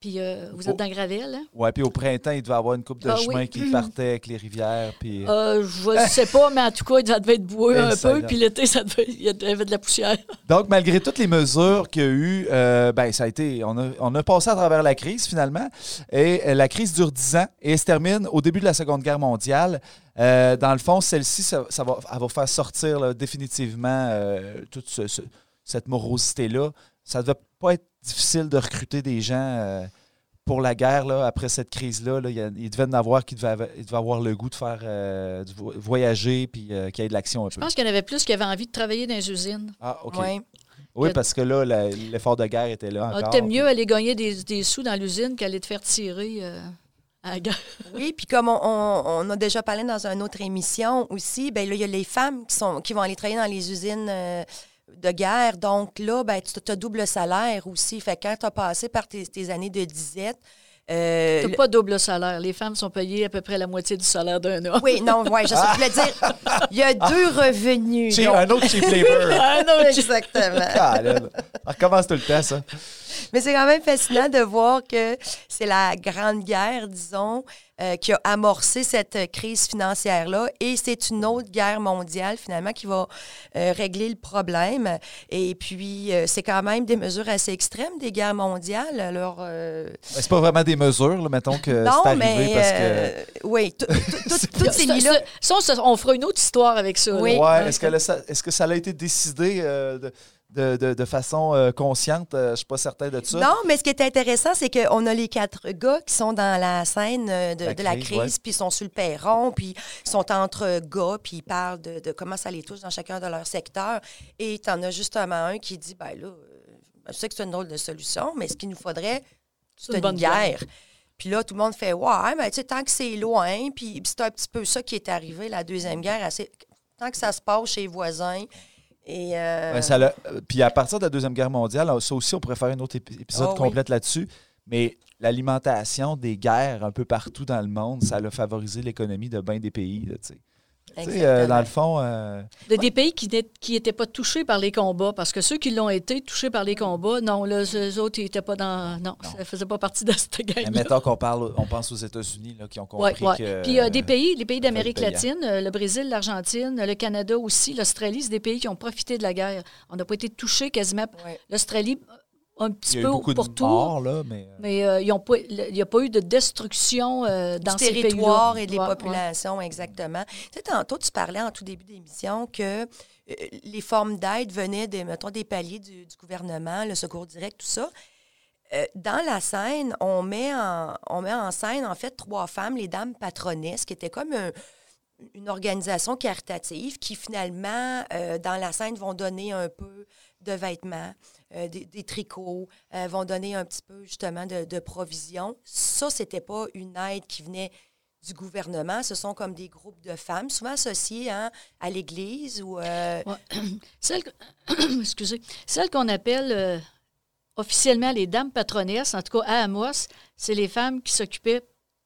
Puis euh, vous êtes Oh. dans Gravel. Hein? Ouais, puis au printemps, il devait avoir une coupe de Ah oui. chemin qui partait avec les rivières. Puis... Euh, je ne sais pas, mais en tout cas, ça devait être boueux un peu. Puis l'été, ça devait, il y avait de la poussière. Donc, malgré toutes les mesures qu'il y a eu, euh, ben, ça a été, on a, on a passé à travers la crise finalement. Et euh, la crise dure 10 ans et elle se termine au début de la Seconde Guerre mondiale. Euh, dans le fond, celle-ci, ça, ça va, elle va faire sortir là, définitivement euh, toute ce- ce- cette morosité-là. Ça ne devait pas être difficile de recruter des gens euh, pour la guerre là, après cette crise-là. là. il, devait en avoir qui devaient avoir le goût de faire euh, vo- voyager puis euh, qu'il y ait de l'action un Je peu. pense qu'il y en avait plus qui avaient envie de travailler dans les usines. Ah, OK. Oui, parce que là, l'effort de guerre était là Ah, encore. T'aimes mieux aller gagner des, des sous dans l'usine qu'aller te faire tirer euh, à la guerre. Oui, puis comme on, on- on a déjà parlé dans une autre émission aussi, ben là, il y a les femmes qui, sont, qui vont aller travailler dans les usines euh, de guerre. Donc là, ben, tu as double salaire aussi. Fait que quand tu as passé par tes, tes années de disette, euh, T'as le- pas double salaire. Les femmes sont payées à peu près la moitié du salaire d'un homme. oui, non, ouais, je, voulais dire, il y a deux revenus. Donc- un autre cheap labor. Ah non, Exactement. Ah, là, on recommence tout le temps, ça. Mais c'est quand même fascinant de voir que c'est la Grande Guerre, disons, euh, qui a amorcé cette euh, crise financière-là. Et c'est une autre guerre mondiale, finalement, qui va euh, régler le problème. Et puis, euh, c'est quand même des mesures assez extrêmes des guerres mondiales. Alors, euh, C'est pas vraiment des mesures, là, mettons que non, c'est arrivé mais. parce que. oui, tout- tout- tout- toutes ces nuits-là. ça, on, fera une autre histoire avec ça. là. Oui. Ouais, est-ce que, là, ça- est-ce que ça a été décidé euh, de, de, de, de façon euh, consciente. Euh, je suis pas certain de ça. Non, mais ce qui est intéressant, c'est qu'on a les quatre gars qui sont dans la scène euh, de La de la crise, crise, ouais. puis ils sont sur le perron, puis ils sont entre gars, puis ils parlent de, de comment ça les touche dans chacun de leur secteur. Et tu en as justement un qui dit, ben là, je sais que c'est une drôle de solution, mais ce qu'il nous faudrait, c'est une une, bonne guerre. guerre. Puis là, tout le monde fait, ouais, mais tu sais, tant que c'est loin, puis puis c'est un petit peu ça qui est arrivé, la Deuxième Guerre, assez- tant que ça se passe chez les voisins. Et, euh, Ouais, ça l'a- euh, puis à partir de la Deuxième Guerre mondiale, ça aussi, on pourrait faire un autre épi- épisode Ah oui. complet là-dessus. Mais l'alimentation des guerres un peu partout dans le monde, ça a favorisé l'économie de bien des pays. là, tu sais. Euh, dans le fond, euh, De- Des pays qui n'étaient pas touchés par les combats, parce que ceux qui l'ont été touchés par les combats, non, là, eux autres, ils n'étaient pas dans. Non, ça ne faisait pas partie de cette mais gang mettons qu'on parle, on pense aux États-Unis là, qui ont Ouais, compris ouais. que. Puis il y a des pays, les pays d'Amérique latine, euh, le Brésil, l'Argentine, le Canada aussi, l'Australie, c'est des pays qui ont profité de la guerre. On n'a pas été touchés quasiment. Ouais. L'Australie, un Il petit y a eu peu beaucoup pour de tout. morts, là, mais. euh, Mais euh, ils ont pas- il n'y a pas eu de destruction euh, dans du ces territoire et des Ouais, ouais. populations, exactement. Tu sais, tantôt, tu parlais en tout début d'émission que euh, les formes d'aide venaient des, mettons, des paliers du, du gouvernement, le secours direct, tout ça. Euh, dans la scène, on met, en, on met en scène, en fait, trois femmes, les dames patronesses, qui étaient comme un- une organisation caritative qui, finalement, euh, dans la scène, vont donner un peu de vêtements, euh, des, des tricots, euh, vont donner un petit peu, justement, de, de provisions. Ça, c'était pas une aide qui venait du gouvernement. Ce sont comme des groupes de femmes, souvent associés hein, à l'Église ou... euh, Celle, que- excusez, celle qu'on appelle euh, officiellement les dames patronesses, en tout cas à Amos, c'est les femmes qui s'occupaient.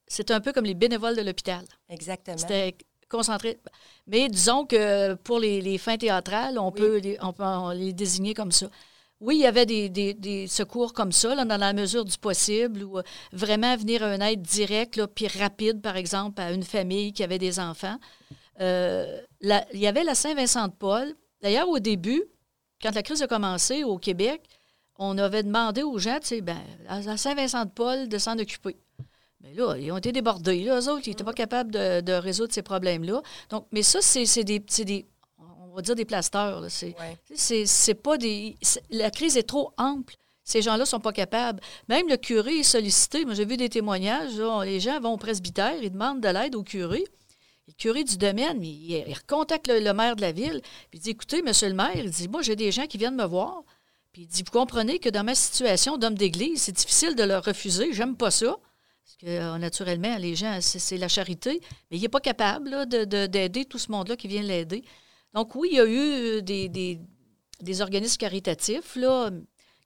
C'est un peu comme les bénévoles de l'hôpital. exactement. C'était concentré. Mais disons que pour les, les fins théâtrales, on, Oui. peut les, on peut les désigner comme ça. Oui, il y avait des, secours comme ça, dans la mesure du possible, ou euh, vraiment venir à une aide directe, puis rapide, par exemple, à une famille qui avait des enfants. Euh, il y avait la Saint-Vincent-de-Paul. D'ailleurs, au début, quand la crise a commencé au Québec, on avait demandé aux gens, tu sais, ben, à Saint-Vincent-de-Paul de s'en occuper. Mais là, ils ont été débordés. Là, eux autres, ils n'étaient pas capables de, résoudre ces problèmes-là. Donc, mais ça, c'est des, des, on va dire des plasteurs. là. C'est Ouais. c'est c'est pas des. c'est- La crise est trop ample. Ces gens-là sont pas capables. Même le curé est sollicité. Moi, j'ai vu des témoignages. là, les gens vont au presbytère, ils demandent de l'aide au curé. Le curé du domaine, il, il recontacte le, le maire de la ville. Puis il dit Écoutez, monsieur le maire, il dit Moi, j'ai des gens qui viennent me voir. Puis il dit Vous comprenez que dans ma situation d'homme d'église, c'est difficile de leur refuser. J'aime pas ça. Parce que, euh, naturellement, les gens, c'est la charité. Mais il n'est pas capable d'aider tout ce monde-là qui vient l'aider. Donc, oui, il y a eu euh, des, des, des organismes caritatifs là,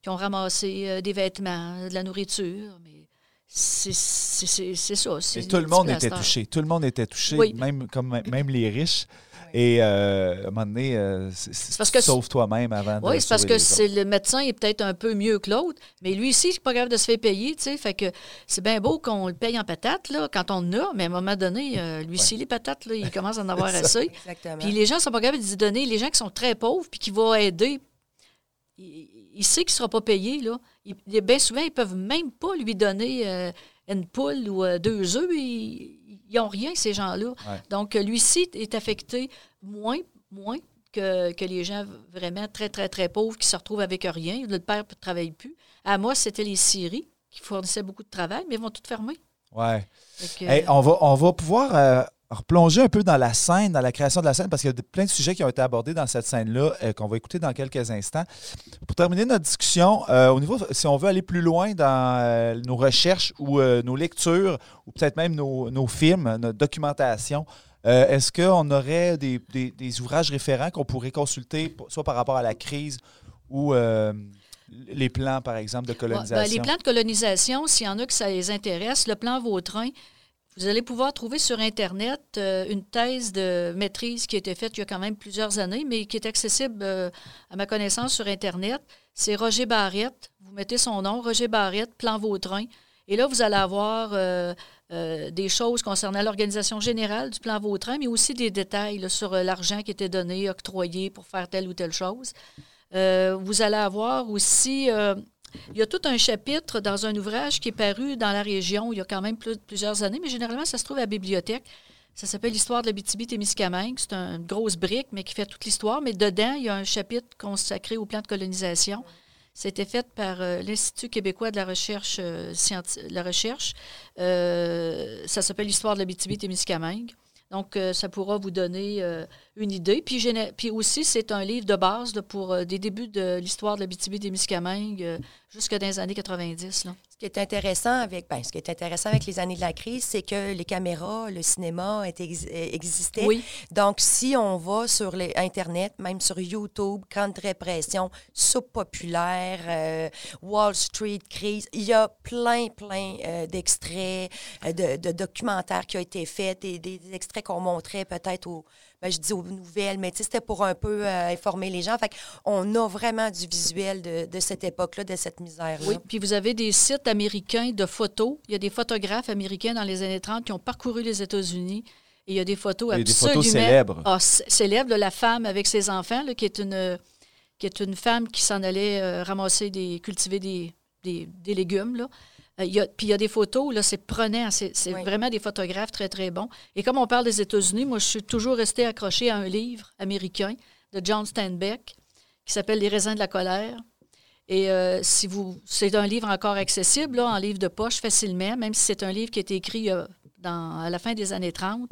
qui ont ramassé euh, des vêtements, de la nourriture. Mais c'est ça. Et tout le monde était touché. Tout le monde était touché, Oui. même, comme, même les riches. Et euh, à un moment donné, euh, c'est- c'est- parce que- sauve toi-même avant de Oui, c'est parce que c'est le médecin est peut-être un peu mieux que l'autre, mais lui ici, il n'est pas capable de se faire payer, tu sais. Fait que c'est bien beau qu'on le paye en patates, là, quand on en a, mais à un moment donné, euh, lui ici, les patates, là, il commence à en avoir assez. Exactement. Puis les gens sont pas capables d'y donner. Les gens qui sont très pauvres puis qui vont aider, il, il sait qu'il ne sera pas payé. Là. Il- bien souvent, ils peuvent même pas lui donner euh, une poule ou euh, deux œufs. Ils n'ont rien, ces gens-là. Ouais. Donc, euh, lui-ci est affecté moins, moins que, que les gens vraiment très, très, très pauvres qui se retrouvent avec rien. Le père ne travaille plus. À moi, c'était les scieries qui fournissaient beaucoup de travail, mais ils vont toutes fermer. Ouais. Fait que, Hey, on, va, on va pouvoir euh, replonger un peu dans la scène, dans la création de la scène, parce qu'il y a plein de sujets qui ont été abordés dans cette scène-là, euh, qu'on va écouter dans quelques instants. Pour terminer notre discussion, euh, au niveau, si on veut aller plus loin dans euh, nos recherches ou nos lectures, ou peut-être même nos, nos films, notre documentation, est-ce qu'on aurait des, des- des ouvrages référents qu'on pourrait consulter, soit par rapport à la crise ou les plans, par exemple, de Ouais, colonisation? ben, les plans de colonisation, s'il y en a que ça les intéresse, le plan Vautrin, vous allez pouvoir trouver sur Internet euh, une thèse de maîtrise qui a été faite il y a quand même plusieurs années, mais qui est accessible euh, à ma connaissance sur Internet. C'est Roger Barrette. Vous mettez son nom, Roger Barrette, plan Vautrin. Et là, vous allez avoir euh, des choses concernant l'organisation générale du plan Vautrin, mais aussi des détails sur l'argent qui était donné, octroyé pour faire telle ou telle chose. Vous allez avoir aussi, il y a tout un chapitre dans un ouvrage qui est paru dans la région il y a quand même plus- plusieurs années, mais généralement, ça se trouve à la bibliothèque. Ça s'appelle L'histoire de la BTB-Témiscamingue. C'est une grosse brique, mais qui fait toute l'histoire. Mais dedans, il y a un chapitre consacré au plan de colonisation. C'était fait par euh, l'Institut québécois de la recherche. Euh, la recherche. Euh, ça s'appelle L'histoire de la BTB-Témiscamingue. Donc, ça pourra vous donner une idée. Puis, aussi, c'est un livre de base pour des débuts de l'histoire de la BTB-Témiscamingue jusque dans les années 90. Là. Ce qui est intéressant avec, ben, ce qui est intéressant avec les années de la crise, c'est que les caméras, le cinéma existaient. Oui. Donc, si on va sur les, Internet, même sur YouTube, Grande répression, soupe populaire, euh, Wall Street crise, il y a plein, plein euh, d'extraits, euh, de, documentaires qui ont été faits, des, des extraits qu'on montrait peut-être au ben, je dis aux nouvelles, mais c'était pour un peu euh, informer les gens. Fait on a vraiment du visuel de, cette époque-là, de cette misère-là. Oui, puis vous avez des sites américains de photos. Il y a des photographes américains dans les années 30 qui ont parcouru les États-Unis. Et il y a des photos absolument... Des photos célèbres. Ah, célèbres de la femme avec ses enfants, qui est une qui est une femme qui s'en allait euh, ramasser des cultiver des, des, des légumes là. Euh, puis il y a des photos, là, c'est prenant. C'est vraiment des photographes très, très bons. Et comme on parle des États-Unis, moi, je suis toujours restée accrochée à un livre américain de John Steinbeck qui s'appelle Les raisins de la colère. Et euh, si vous, c'est un livre encore accessible, en livre de poche facilement, même si c'est un livre qui a été écrit euh, dans, à la fin des années 30.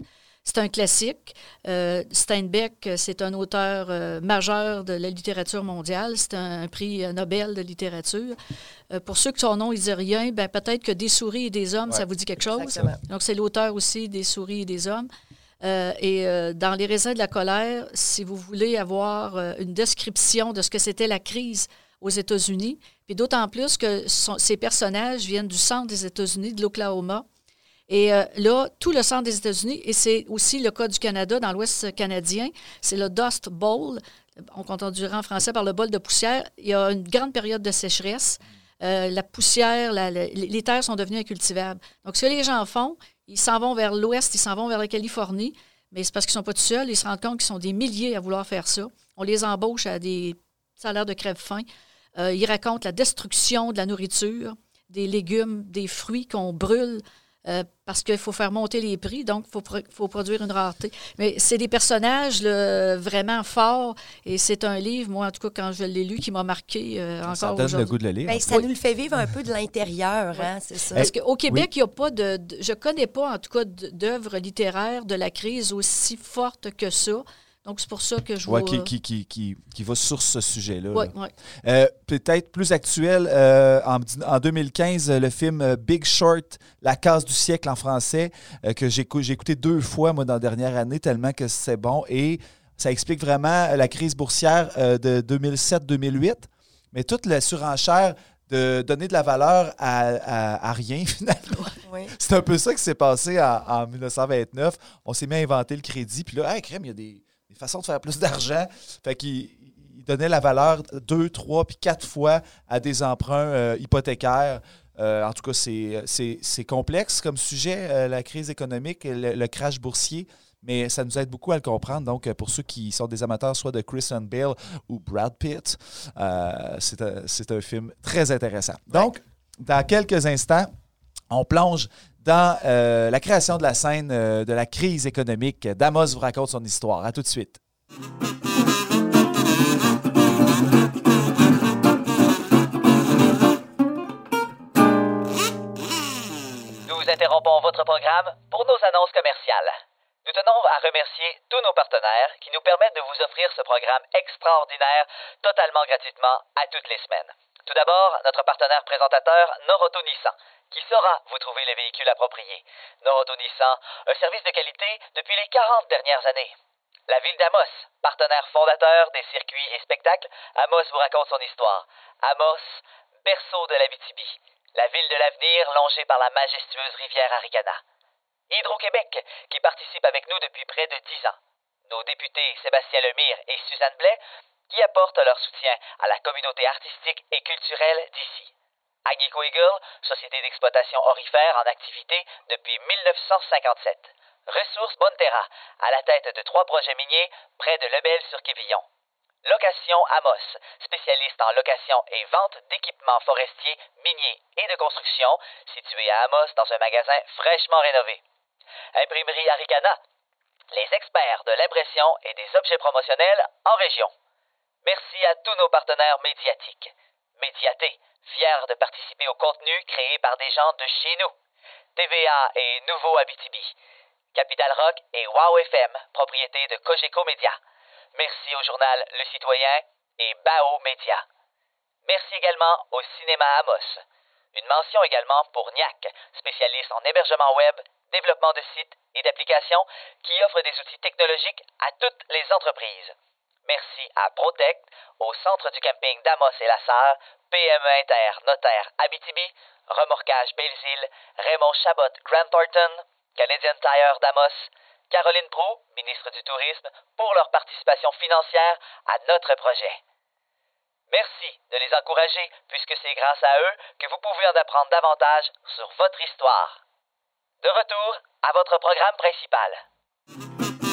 C'est un classique. Euh, Steinbeck, c'est un auteur euh, majeur de la littérature mondiale. C'est un, prix Nobel de littérature. Euh, pour ceux que son nom ne dit rien, ben, peut-être que Des souris et des hommes, ça vous dit quelque chose? Donc, c'est l'auteur aussi des souris et des hommes. et dans Les raisins de la colère, si vous voulez avoir une description de ce que c'était la crise aux États-Unis, puis d'autant plus que ces personnages viennent du centre des États-Unis, de l'Oklahoma, et euh, là, tout le centre des États-Unis, et c'est aussi le cas du Canada, dans l'Ouest canadien, c'est le Dust Bowl. On traduira en français par le bol de poussière. Il y a une grande période de sécheresse. Euh, la poussière, les terres sont devenues incultivables. Donc, ce que les gens font, ils s'en vont vers l'Ouest, ils s'en vont vers la Californie, mais c'est parce qu'ils ne sont pas tout seuls. Ils se rendent compte qu'ils sont des milliers à vouloir faire ça. On les embauche à des salaires de crève-faim. Euh, ils racontent la destruction de la nourriture, des légumes, des fruits qu'on brûle. Euh, parce qu'il faut faire monter les prix, donc il faut, produire une rareté. Mais c'est des personnages vraiment forts et c'est un livre, moi en tout cas quand je l'ai lu, qui m'a marqué euh, encore Ça donne le goût de le lire. Ben, ça nous le fait vivre un peu de l'intérieur, hein, c'est ça. Parce qu'au Québec, il n'y a pas de, de, Je connais pas en tout cas d'œuvres littéraires de la crise aussi forte que ça. Donc, c'est pour ça que je vois... qui, qui, qui, qui, qui va sur ce sujet-là. Oui, oui. Euh, peut-être plus actuel, euh, en, en, 2015, le film euh, Big Short, La case du siècle en français, que j'ai écouté deux fois, moi, dans la dernière année, tellement que c'est bon. Et ça explique vraiment la crise boursière de 2007-2008. Mais toute la surenchère de donner de la valeur à, à, rien, finalement. C'est un peu ça qui s'est passé en, en, 1929. On s'est mis à inventer le crédit. Puis là, hey, crème, il y a des façon de faire plus d'argent. Fait qu'il donnait la valeur deux, trois, puis quatre fois à des emprunts euh, hypothécaires. Euh, en tout cas, c'est complexe comme sujet, euh, la crise économique, le, le, crash boursier, mais ça nous aide beaucoup à le comprendre. Donc, pour ceux qui sont des amateurs, soit de Christian Bale ou Brad Pitt, c'est un, un, film très intéressant. Donc, dans quelques instants, on plonge dans euh, la création de la scène euh, de la crise économique. Damos vous raconte son histoire. À tout de suite. Nous interrompons votre programme pour nos annonces commerciales. Nous tenons à remercier tous nos partenaires qui nous permettent de vous offrir ce programme extraordinaire totalement gratuitement à toutes les semaines. Tout d'abord, notre partenaire présentateur Noroto Nissan qui saura vous trouver les véhicules appropriés. Noroto Nissan, un service de qualité depuis les 40 dernières années. La ville d'Amos, partenaire fondateur des circuits et spectacles, Amos vous raconte son histoire. Amos, berceau de la l'Abitibi, la ville de l'avenir longée par la majestueuse rivière Aricana. Hydro-Québec, qui participe avec nous depuis près de 10 ans. Nos députés Sébastien Lemire et Suzanne Blais, qui apportent leur soutien à la communauté artistique et culturelle d'ici. Agnico Eagle, société d'exploitation orifère en activité depuis 1957. Ressources Bonterra, à la tête de trois projets miniers près de Lebel-sur-Quévillon. Location Amos, spécialiste en location et vente d'équipements forestiers, miniers et de construction, situé à Amos dans un magasin fraîchement rénové. Imprimerie Aricana, les experts de l'impression et des objets promotionnels en région. Merci à tous nos partenaires médiatiques. Médiaté, fier de participer au contenu créé par des gens de chez nous. TVA et Nouveau Abitibi. Capital Rock et Wow FM, propriété de Cogeco Média. Merci au journal Le Citoyen et Bao Média. Merci également au Cinéma Amos. Une mention également pour NIAC, spécialiste en hébergement web, développement de sites et d'applications qui offre des outils technologiques à toutes les entreprises. Merci à Protect, au centre du camping d'Amos et la Sarre, PME Inter, Notaire Abitibi, Remorquage Belles-Îles, Raymond Chabot Grant Thornton, Canadian Tire d'Amos, Caroline Prou, ministre du Tourisme, pour leur participation financière à notre projet. Merci de les encourager puisque c'est grâce à eux que vous pouvez en apprendre davantage sur votre histoire. De retour à votre programme principal.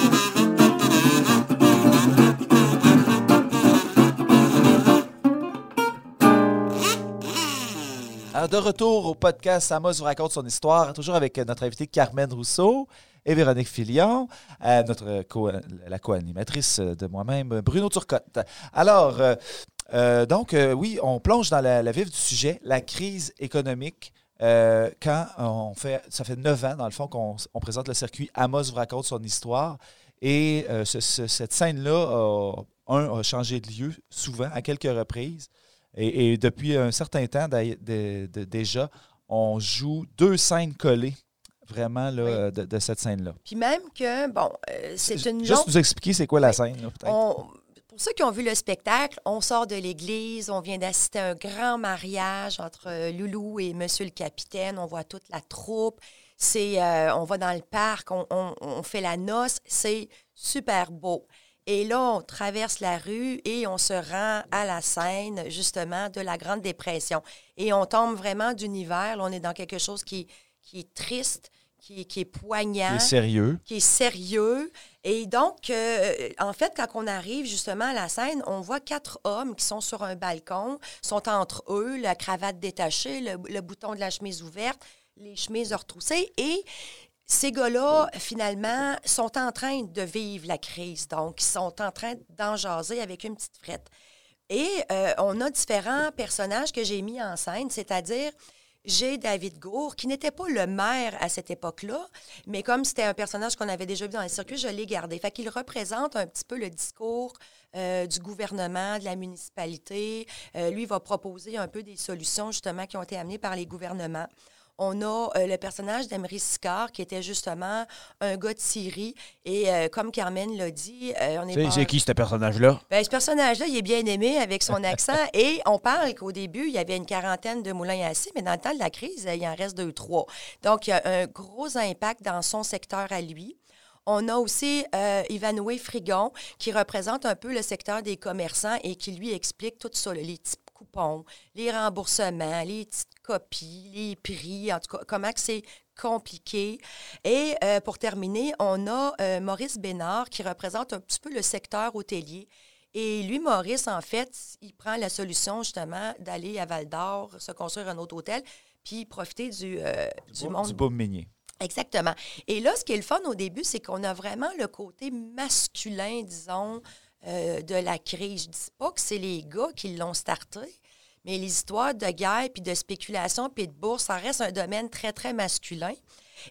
Alors, de retour au podcast Amos vous raconte son histoire, toujours avec notre invité Carmen Rousseau et Véronique Filion, euh, notre la co-animatrice de moi-même, Bruno Turcotte. Alors, euh, euh, donc, euh, oui, on plonge dans la, la vif du sujet, la crise économique. euh, quand on fait, ça fait neuf ans, dans le fond, qu'on on présente le circuit Amos vous raconte son histoire. Et euh, ce- ce- cette scène-là, un, a changé de lieu souvent, à quelques reprises. Et, et depuis un certain temps d'ailleurs, de- de- déjà, on joue deux scènes collées, vraiment, là, Oui. de, de cette scène-là. Puis même que, bon, euh, c'est une Juste longue- nous expliquer c'est quoi la Oui. scène, là, peut-être. On- pour ceux qui ont vu le spectacle, on sort de l'église, on vient d'assister à un grand mariage entre euh, Loulou et Monsieur le capitaine. On voit toute la troupe. C'est, euh, on va dans le parc, on, on- on fait la noce. C'est super beau. Et là, on traverse la rue et on se rend à la scène, justement, de la Grande Dépression. Et on tombe vraiment d'univers. Là, on est dans quelque chose qui, qui est triste, qui, qui est poignant C'est sérieux. qui est sérieux. Et donc, euh, en fait, quand on arrive justement à la scène, on voit quatre hommes qui sont sur un balcon, sont entre eux, la cravate détachée, le, le bouton de la chemise ouverte, les chemises retroussées. Et ces gars-là, finalement, sont en train de vivre la crise. Donc, ils sont en train d'en jaser avec une petite frette. Et euh, on a différents personnages que j'ai mis en scène, c'est-à-dire j'ai David Gour, qui n'était pas le maire à cette époque-là, mais comme c'était un personnage qu'on avait déjà vu dans le circuit, je l'ai gardé. Fait qu'il représente un petit peu le discours euh, du gouvernement, de la municipalité. Euh, lui, va proposer un peu des solutions, justement, qui ont été amenées par les gouvernements. On a euh, le personnage d'Emery Sicard, qui était justement un gars de Syrie. Et euh, comme Carmen l'a dit, euh, on est C'est qui ce personnage-là? ben, ce personnage-là, il est bien aimé avec son accent. et on parle qu'au début, il y avait une quarantaine de moulins scie, mais dans le temps de la crise, il en reste deux, trois. Donc, il y a un gros impact dans son secteur à lui. On a aussi euh, Ivanoué Frigon, qui représente un peu le secteur des commerçants et qui lui explique tout ça, les petits coupons, les remboursements, les petites copies, les prix, en tout cas, comment c'est compliqué. Et euh, pour terminer, on a euh, Maurice Bénard, qui représente un petit peu le secteur hôtelier. Et lui, Maurice, en fait, il prend la solution justement d'aller à Val d'Or, se construire un autre hôtel, puis profiter du, euh, du monde. Du boom minier. Exactement. Et là, ce qui est le fun au début, c'est qu'on a vraiment le côté masculin, disons, euh, de la crise. Je dis pas que c'est les gars qui l'ont starté, mais les histoires de guerre, puis de spéculation, puis de bourse, ça reste un domaine très, très masculin.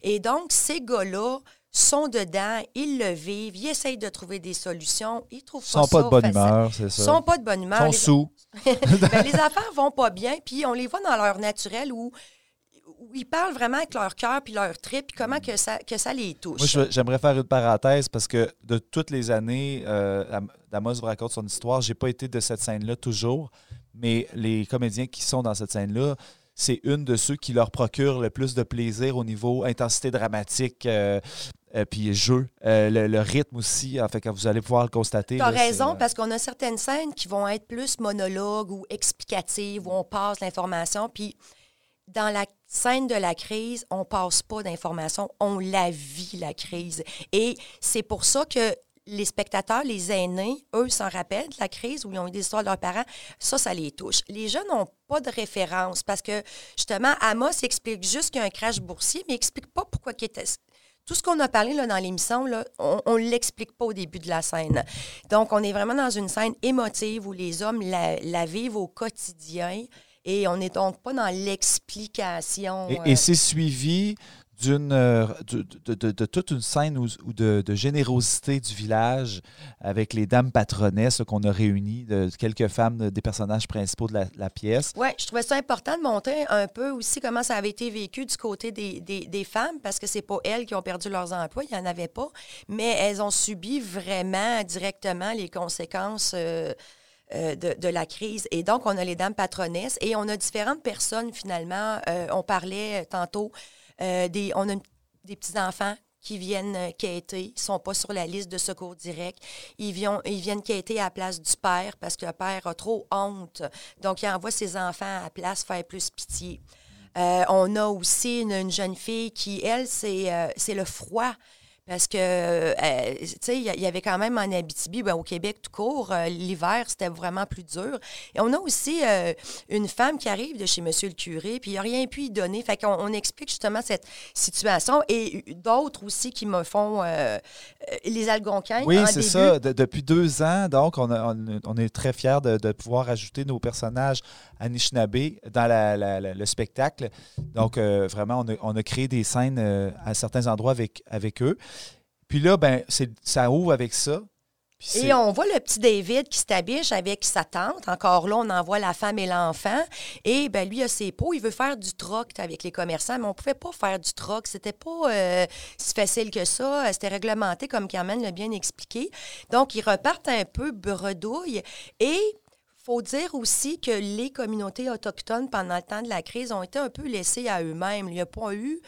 Et donc, ces gars-là sont dedans, ils le vivent, ils essayent de trouver des solutions, ils trouvent Ils sont ça pas de bonne facile. humeur, c'est Ils ça. sont pas de bonne humeur. Ils sont Les- sous. ben, les affaires vont pas bien, puis on les voit dans leur naturel où, où ils parlent vraiment avec leur cœur puis leur trip, puis comment que ça, que ça les touche. Moi, j'aimerais faire une parenthèse parce que de toutes les années, euh, Am- Amos vous raconte son histoire. J'ai pas été de cette scène-là toujours, mais les comédiens qui sont dans cette scène-là, c'est une de ceux qui leur procure le plus de plaisir au niveau intensité dramatique, euh, euh, puis jeu, Euh, le, le rythme aussi. En fait, quand vous allez pouvoir le constater. Tu as là, raison, parce qu'on a certaines scènes qui vont être plus monologues ou explicatives, où on passe l'information. Puis dans la scène de la crise, on passe pas d'information, on la vit, la crise. Et c'est pour ça que les spectateurs, les aînés, eux, s'en rappellent de la crise où ils ont eu des histoires de leurs parents. Ça, ça les touche. Les jeunes n'ont pas de référence parce que, justement, Amos explique juste qu'il y a un crash boursier, mais il explique pas pourquoi il était tout ce qu'on a parlé là, dans l'émission, là, on ne l'explique pas au début de la scène. Donc, on est vraiment dans une scène émotive où les hommes la, la vivent au quotidien. Et on n'est donc pas dans l'explication. Et, et c'est suivi d'une euh, de, toute une scène ou, de, générosité du village avec les dames patronesses qu'on a réunies, de quelques femmes des personnages principaux de la, pièce. Oui, je trouvais ça important de montrer un peu aussi comment ça avait été vécu du côté des, des, femmes, parce que c'est pas elles qui ont perdu leurs emplois, il n'y en avait pas, mais elles ont subi vraiment directement les conséquences. Euh, euh, de, de, la crise. Et donc, on a les dames patronesses et on a différentes personnes finalement. on parlait tantôt euh, on a des petits-enfants qui viennent euh, quêter, ils ne sont pas sur la liste de secours direct. Ils viennent, ils viennent quêter à la place du père parce que le père a trop honte. Donc, il envoie ses enfants à la place faire plus pitié. Euh, on a aussi une, jeune fille qui, elle, c'est le froid. Parce que, euh, tu sais, il y avait quand même en Abitibi, ben, au Québec tout court, euh, l'hiver, c'était vraiment plus dur. Et on a aussi euh, une femme qui arrive de chez Monsieur le curé, puis il a rien pu y donner. Fait qu'on on explique justement cette situation et d'autres aussi qui me font les Algonquins. Oui, c'est ça. depuis deux ans, donc, on, on, est très fiers de, de, pouvoir ajouter nos personnages Anishinaabe dans le spectacle. Donc, vraiment, on a, on a, créé des scènes à certains endroits avec, avec eux. Puis là, ben, ça ouvre avec ça. Et on voit le petit David qui s'habiche avec sa tante. Encore là, on en voit la femme et l'enfant. Et ben lui a ses pots. Il veut faire du troc avec les commerçants, mais on ne pouvait pas faire du troc. C'était pas euh, si facile que ça. C'était réglementé, comme Carmen l'a bien expliqué. Donc, ils repartent un peu bredouille. Et faut dire aussi que les communautés autochtones, pendant le temps de la crise, ont été un peu laissées à eux-mêmes. Il n'y a pas eu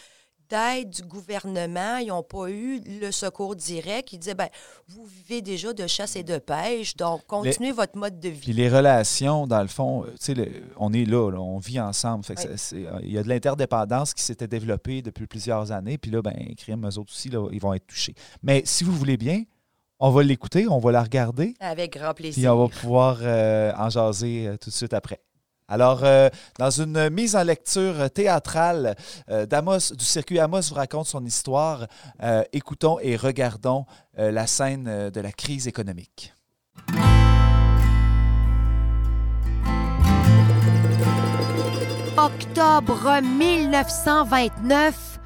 d'aide du gouvernement. Ils n'ont pas eu le secours direct. Ils disaient, ben, vous vivez déjà de chasse et de pêche, donc continuez votre mode de vie. Puis les relations, dans le fond, sais, on est là, on vit ensemble. il y a de l'interdépendance qui s'était développée depuis plusieurs années. Puis là, ben, crime, eux autres aussi, là, ils vont être touchés. Mais si vous voulez bien, on va l'écouter, on va la regarder. Avec grand plaisir. Puis on va pouvoir euh, en jaser euh, tout de suite après. Alors, euh, dans une mise en lecture théâtrale euh, du circuit Amos vous raconte son histoire, euh, écoutons et regardons la scène de la crise économique. Octobre 1929,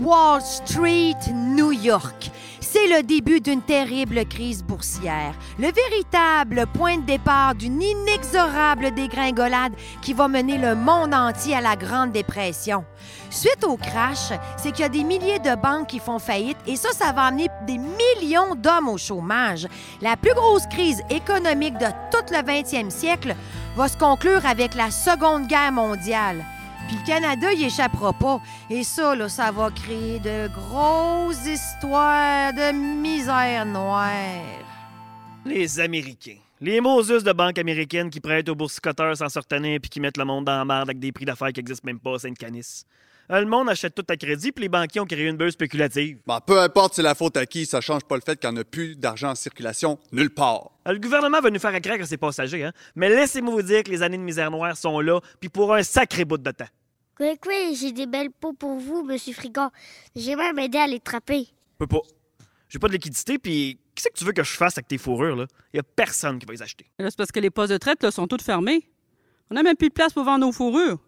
Wall Street, New York. C'est le début d'une terrible crise boursière, le véritable point de départ d'une inexorable dégringolade qui va mener le monde entier à la Grande Dépression. Suite au crash, c'est qu'il y a des milliers de banques qui font faillite et ça, ça va amener des millions d'hommes au chômage. La plus grosse crise économique de tout le 20e siècle va se conclure avec la Seconde Guerre mondiale. Puis le Canada, il échappera pas. Et ça, là, ça va créer de grosses histoires de misère noire. Les Américains. Les Moses de banques américaines qui prêtent aux boursicoteurs sans se retenir puis qui mettent le monde dans la merde avec des prix d'affaires qui n'existent même pas à Sainte-Canis. Euh, le monde achète tout à crédit, puis les banquiers ont créé une bulle spéculative. Bah, peu importe c'est la faute à qui, ça change pas le fait qu'il n'y en a plus d'argent en circulation nulle part. Euh, le gouvernement va nous faire accroire à ses passagers, hein? mais laissez-moi vous dire que les années de misère noire sont là, puis pour un sacré bout de temps. Oui, oui, j'ai des belles peaux pour vous, Monsieur Frigon. J'ai même aidé à les trapper. Peux pas. J'ai pas de liquidité, puis qu'est-ce que tu veux que je fasse avec tes fourrures, là? Y a personne qui va les acheter. c'est parce que les postes de traite, là, sont toutes fermés. On a même plus de place pour vendre nos fourrures.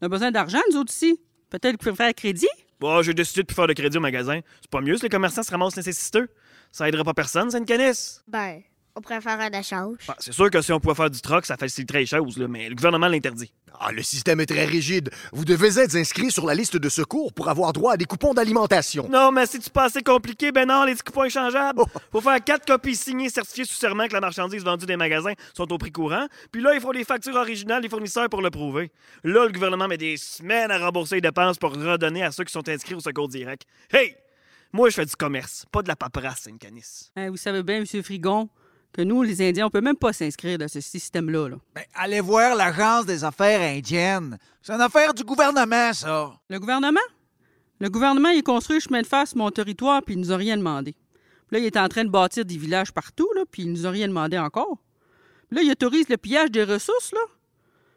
On a besoin d'argent, nous autres ici. Peut-être que vous faire crédit? Bon, j'ai décidé de plus faire de crédit au magasin. C'est pas mieux si les commerçants se ramassent nécessiteux. Ça aidera pas personne, c'est une canisse. Ben, on un c'est sûr que si on pouvait faire du troc, ça faciliterait les choses, là, mais le gouvernement l'interdit. Ah, le système est très rigide. Vous devez être inscrit sur la liste de secours pour avoir droit à des coupons d'alimentation. Non, mais si tu pas assez compliqué, ben non, les coupons échangeables. Oh. Faut faire quatre copies signées certifiées sous serment que la marchandise vendue des magasins sont au prix courant. Puis là, il faut les factures originales des fournisseurs pour le prouver. Là, le gouvernement met des semaines à rembourser les dépenses pour redonner à ceux qui sont inscrits au secours direct. Hey! Moi, je fais du commerce, pas de la paperasse, une canisse. vous savez bien, M. Frigon, que nous, les Indiens, on peut même pas s'inscrire dans ce système-là. Là. Ben, allez voir l'Agence des affaires indiennes. C'est une affaire du gouvernement, ça. Le gouvernement? Le gouvernement, il construit le chemin de fer sur mon territoire, puis il nous a rien demandé. Puis là, il est en train de bâtir des villages partout, là, puis il nous a rien demandé encore. Puis là, il autorise le pillage des ressources, là.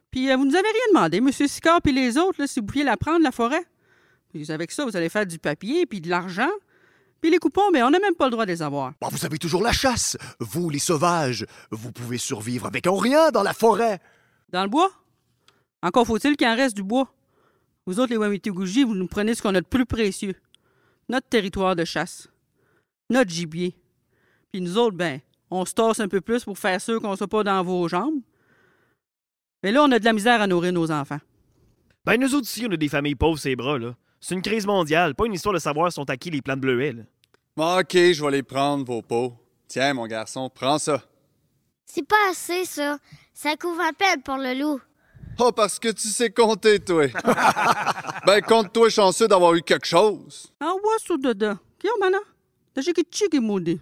Puis euh, vous nous avez rien demandé, M. Sicard puis les autres, là, si vous pouviez la prendre, la forêt. Puis avec ça, vous allez faire du papier, puis de l'argent. Puis les coupons, ben, on n'a même pas le droit de les avoir. Bon, vous avez toujours la chasse. Vous, les sauvages, vous pouvez survivre avec un rien dans la forêt. Dans le bois? Encore faut-il qu'il en reste du bois. Vous autres, les Wamituguji, vous nous prenez ce qu'on a de plus précieux. Notre territoire de chasse. Notre gibier. Puis nous autres, ben, on se tasse un peu plus pour faire sûr qu'on ne soit pas dans vos jambes. Mais là, on a de la misère à nourrir nos enfants. Ben, nous autres ici, on a des familles pauvres, ces bras, là. C'est une crise mondiale, pas une histoire de savoir sont à qui les plans de bleuets, là. Bon, OK, je vais les prendre, vos pots. Tiens, mon garçon, prends ça. C'est pas assez, ça. Ça couvre à peine pour le loup. Oh, parce que tu sais compter, toi. ben, compte-toi chanceux d'avoir eu quelque chose. Ah, ouais, sous dedans. Qui est mana? J'ai que chique moudé.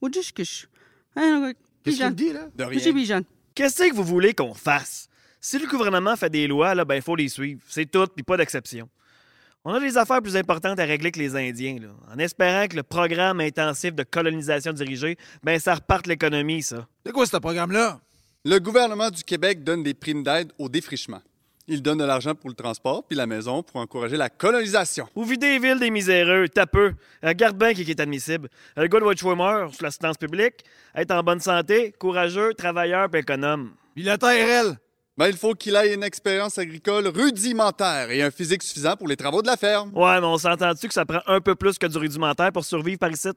Ou disquish. Hein, Qu'est-ce qu'il dit, là? De rien. Qu'est-ce que vous voulez qu'on fasse? Si le gouvernement fait des lois, là, ben, il faut les suivre. C'est tout, puis pas d'exception. On a des affaires plus importantes à régler que les Indiens, là. En espérant que le programme intensif de colonisation dirigée, ben, ça reparte l'économie, ça. C'est quoi ce programme-là? Le gouvernement du Québec donne des primes d'aide au défrichement. Il donne de l'argent pour le transport puis la maison pour encourager la colonisation. Vous videz les villes des miséreux, tapeux. Regarde bien qui est admissible. Le gars doit être chômeur, sous l'assistance publique, être en bonne santé, courageux, travailleur puis économe. Puis la terre, elle? Ben, il faut qu'il ait une expérience agricole rudimentaire et un physique suffisant pour les travaux de la ferme. Ouais, mais on s'entend-tu que ça prend un peu plus que du rudimentaire pour survivre par ici?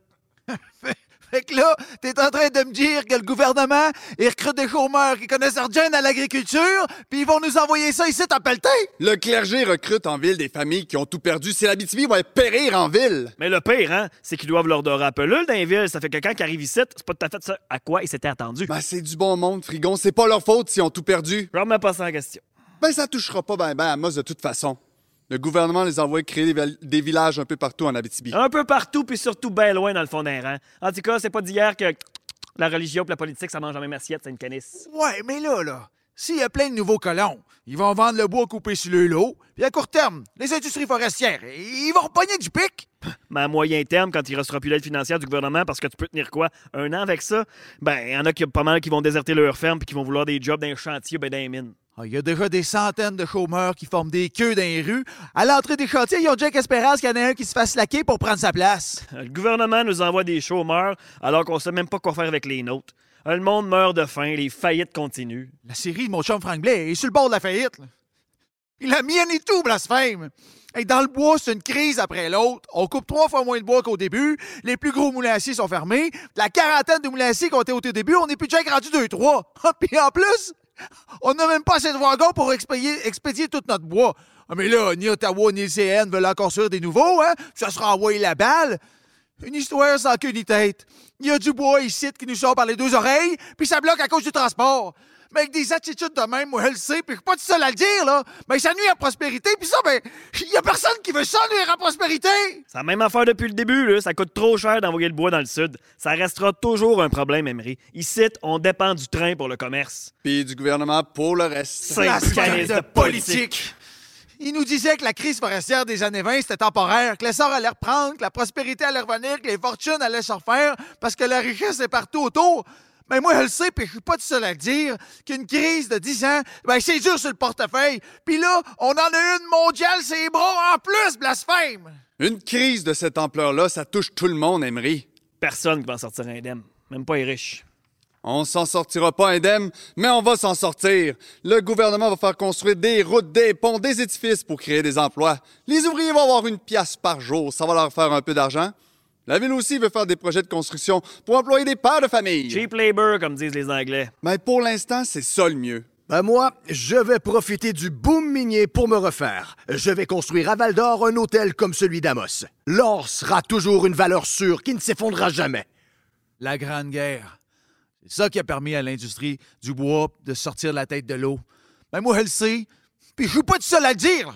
Fait que là, t'es en train de me dire que le gouvernement, il recrute des chômeurs qui connaissent rien à l'agriculture, puis ils vont nous envoyer ça ici à pelleter? Le clergé recrute en ville des familles qui ont tout perdu. C'est l'Abitibi va périr en ville. Mais le pire, hein, c'est qu'ils doivent leur dorer un pelule dans les villes. Ça fait que quand ils arrivent ici, c'est pas tout à fait ça à quoi ils s'étaient attendus. Ben, c'est du bon monde, Frigon. C'est pas leur faute s'ils ont tout perdu. Je remets pas ça en question. Ben, ça touchera pas ben ben à Moss de toute façon. Le gouvernement les envoie créer des, vil- des villages un peu partout en Abitibi. Un peu partout, puis surtout bien loin dans le fond d'un rang. En tout cas, c'est pas d'hier que la religion et la politique, ça mange la même assiette, c'est une canisse. Ouais, mais là, là, s'il y a plein de nouveaux colons, ils vont vendre le bois coupé sur le lot, puis à court terme, les industries forestières, ils vont repogner du pic. Mais à moyen terme, quand il restera plus l'aide financière du gouvernement, parce que tu peux tenir quoi? Un an avec ça? Ben, il y en a qui, pas mal qui vont déserter leur ferme puis qui vont vouloir des jobs dans les chantiers ben dans les mines. Ah, Il y a déjà des centaines de chômeurs qui forment des queues dans les rues. À l'entrée des chantiers, ils ont Jack Espérance qu'il y en a un qui se fasse laquer pour prendre sa place. Le gouvernement nous envoie des chômeurs alors qu'on sait même pas quoi faire avec les nôtres. Le monde meurt de faim, les faillites continuent. La série de mon chum Frank Blais est sur le bord de la faillite. là. Puis la mienne et tout, blasphème. Hey, dans le bois, c'est une crise après l'autre. On coupe trois fois moins de bois qu'au début. Les plus gros moulins à scie sont fermés. La quarantaine de moulins à scie qu'on était au tout début, on est plus déjà rendu 2-3. Puis en plus, on n'a même pas assez de wagons pour expédier, expédier tout notre bois. Ah, mais là, ni Ottawa ni le CN veulent encore construire des nouveaux, hein? Ça sera envoyé la balle. Une histoire sans queue ni tête. Il y a du bois ici qui nous sort par les deux oreilles, puis ça bloque à cause du transport. Mais avec des attitudes de même, moi, je le sais, puis je suis pas tout seul à le dire, là. Mais ça nuit à la prospérité, puis ça, ben, il y a personne qui veut ça nuire à la prospérité. C'est la même affaire depuis le début, là. Ça coûte trop cher d'envoyer le bois dans le sud. Ça restera toujours un problème, Emery. Ici, on dépend du train pour le commerce. Puis du gouvernement pour le reste. Syndicaliste de politique. Il nous disait que la crise forestière des années 20, c'était temporaire, que l'essor allait reprendre, que la prospérité allait revenir, que les fortunes allaient se refaire, parce que la richesse est partout autour. Mais moi, je le sais, puis je suis pas tout seul à le dire, qu'une crise de 10 ans, ben c'est dur sur le portefeuille. Puis là, on en a une mondiale, c'est bras en plus, blasphème! Une crise de cette ampleur-là, ça touche tout le monde, Emery. Personne qui va en sortir indemne. Même pas les riches. On s'en sortira pas indemne, mais on va s'en sortir. Le gouvernement va faire construire des routes, des ponts, des édifices pour créer des emplois. Les ouvriers vont avoir une pièce par jour, ça va leur faire un peu d'argent. La ville aussi veut faire des projets de construction pour employer des pères de famille. Cheap labor, comme disent les Anglais. Mais pour l'instant, c'est ça le mieux. Ben moi, je vais profiter du boom minier pour me refaire. Je vais construire à Val d'Or un hôtel comme celui d'Amos. L'or sera toujours une valeur sûre qui ne s'effondrera jamais. La Grande Guerre. C'est ça qui a permis à l'industrie du bois de sortir la tête de l'eau. Ben moi, je le sais, puis je suis pas tout seul à le dire.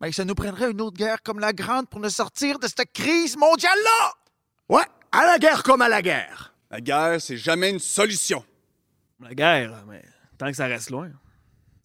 Ben ça nous prendrait une autre guerre comme la Grande pour nous sortir de cette crise mondiale-là! Ouais, à la guerre comme à la guerre. La guerre, c'est jamais une solution. La guerre, mais tant que ça reste loin.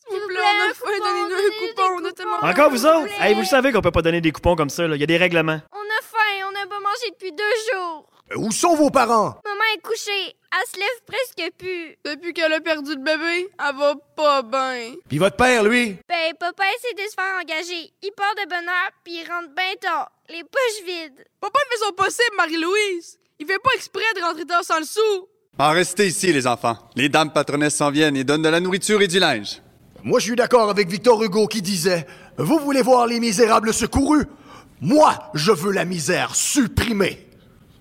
S'il vous plaît, on a faim, donnez-nous un coupon, on a tellement Encore vous autres? Hey, vous le savez qu'on peut pas donner des coupons comme ça, là. Il y a des règlements. On a faim, on n'a pas mangé depuis deux jours. Euh, Où sont vos parents? Maman est couchée. Elle se lève presque plus. Depuis qu'elle a perdu le bébé, elle va pas bien. Puis votre père, lui? Ben, papa essaie de se faire engager. Il part de bonne heure, puis il rentre bien tard. Les poches vides. Papa fait son possible, Marie-Louise. Il fait pas exprès de rentrer tard sans le sou. En restez ici, les enfants. Les dames patronesses s'en viennent et donnent de la nourriture et du linge. Moi, je suis d'accord avec Victor Hugo qui disait Vous voulez voir les misérables secourus? Moi, je veux la misère supprimée.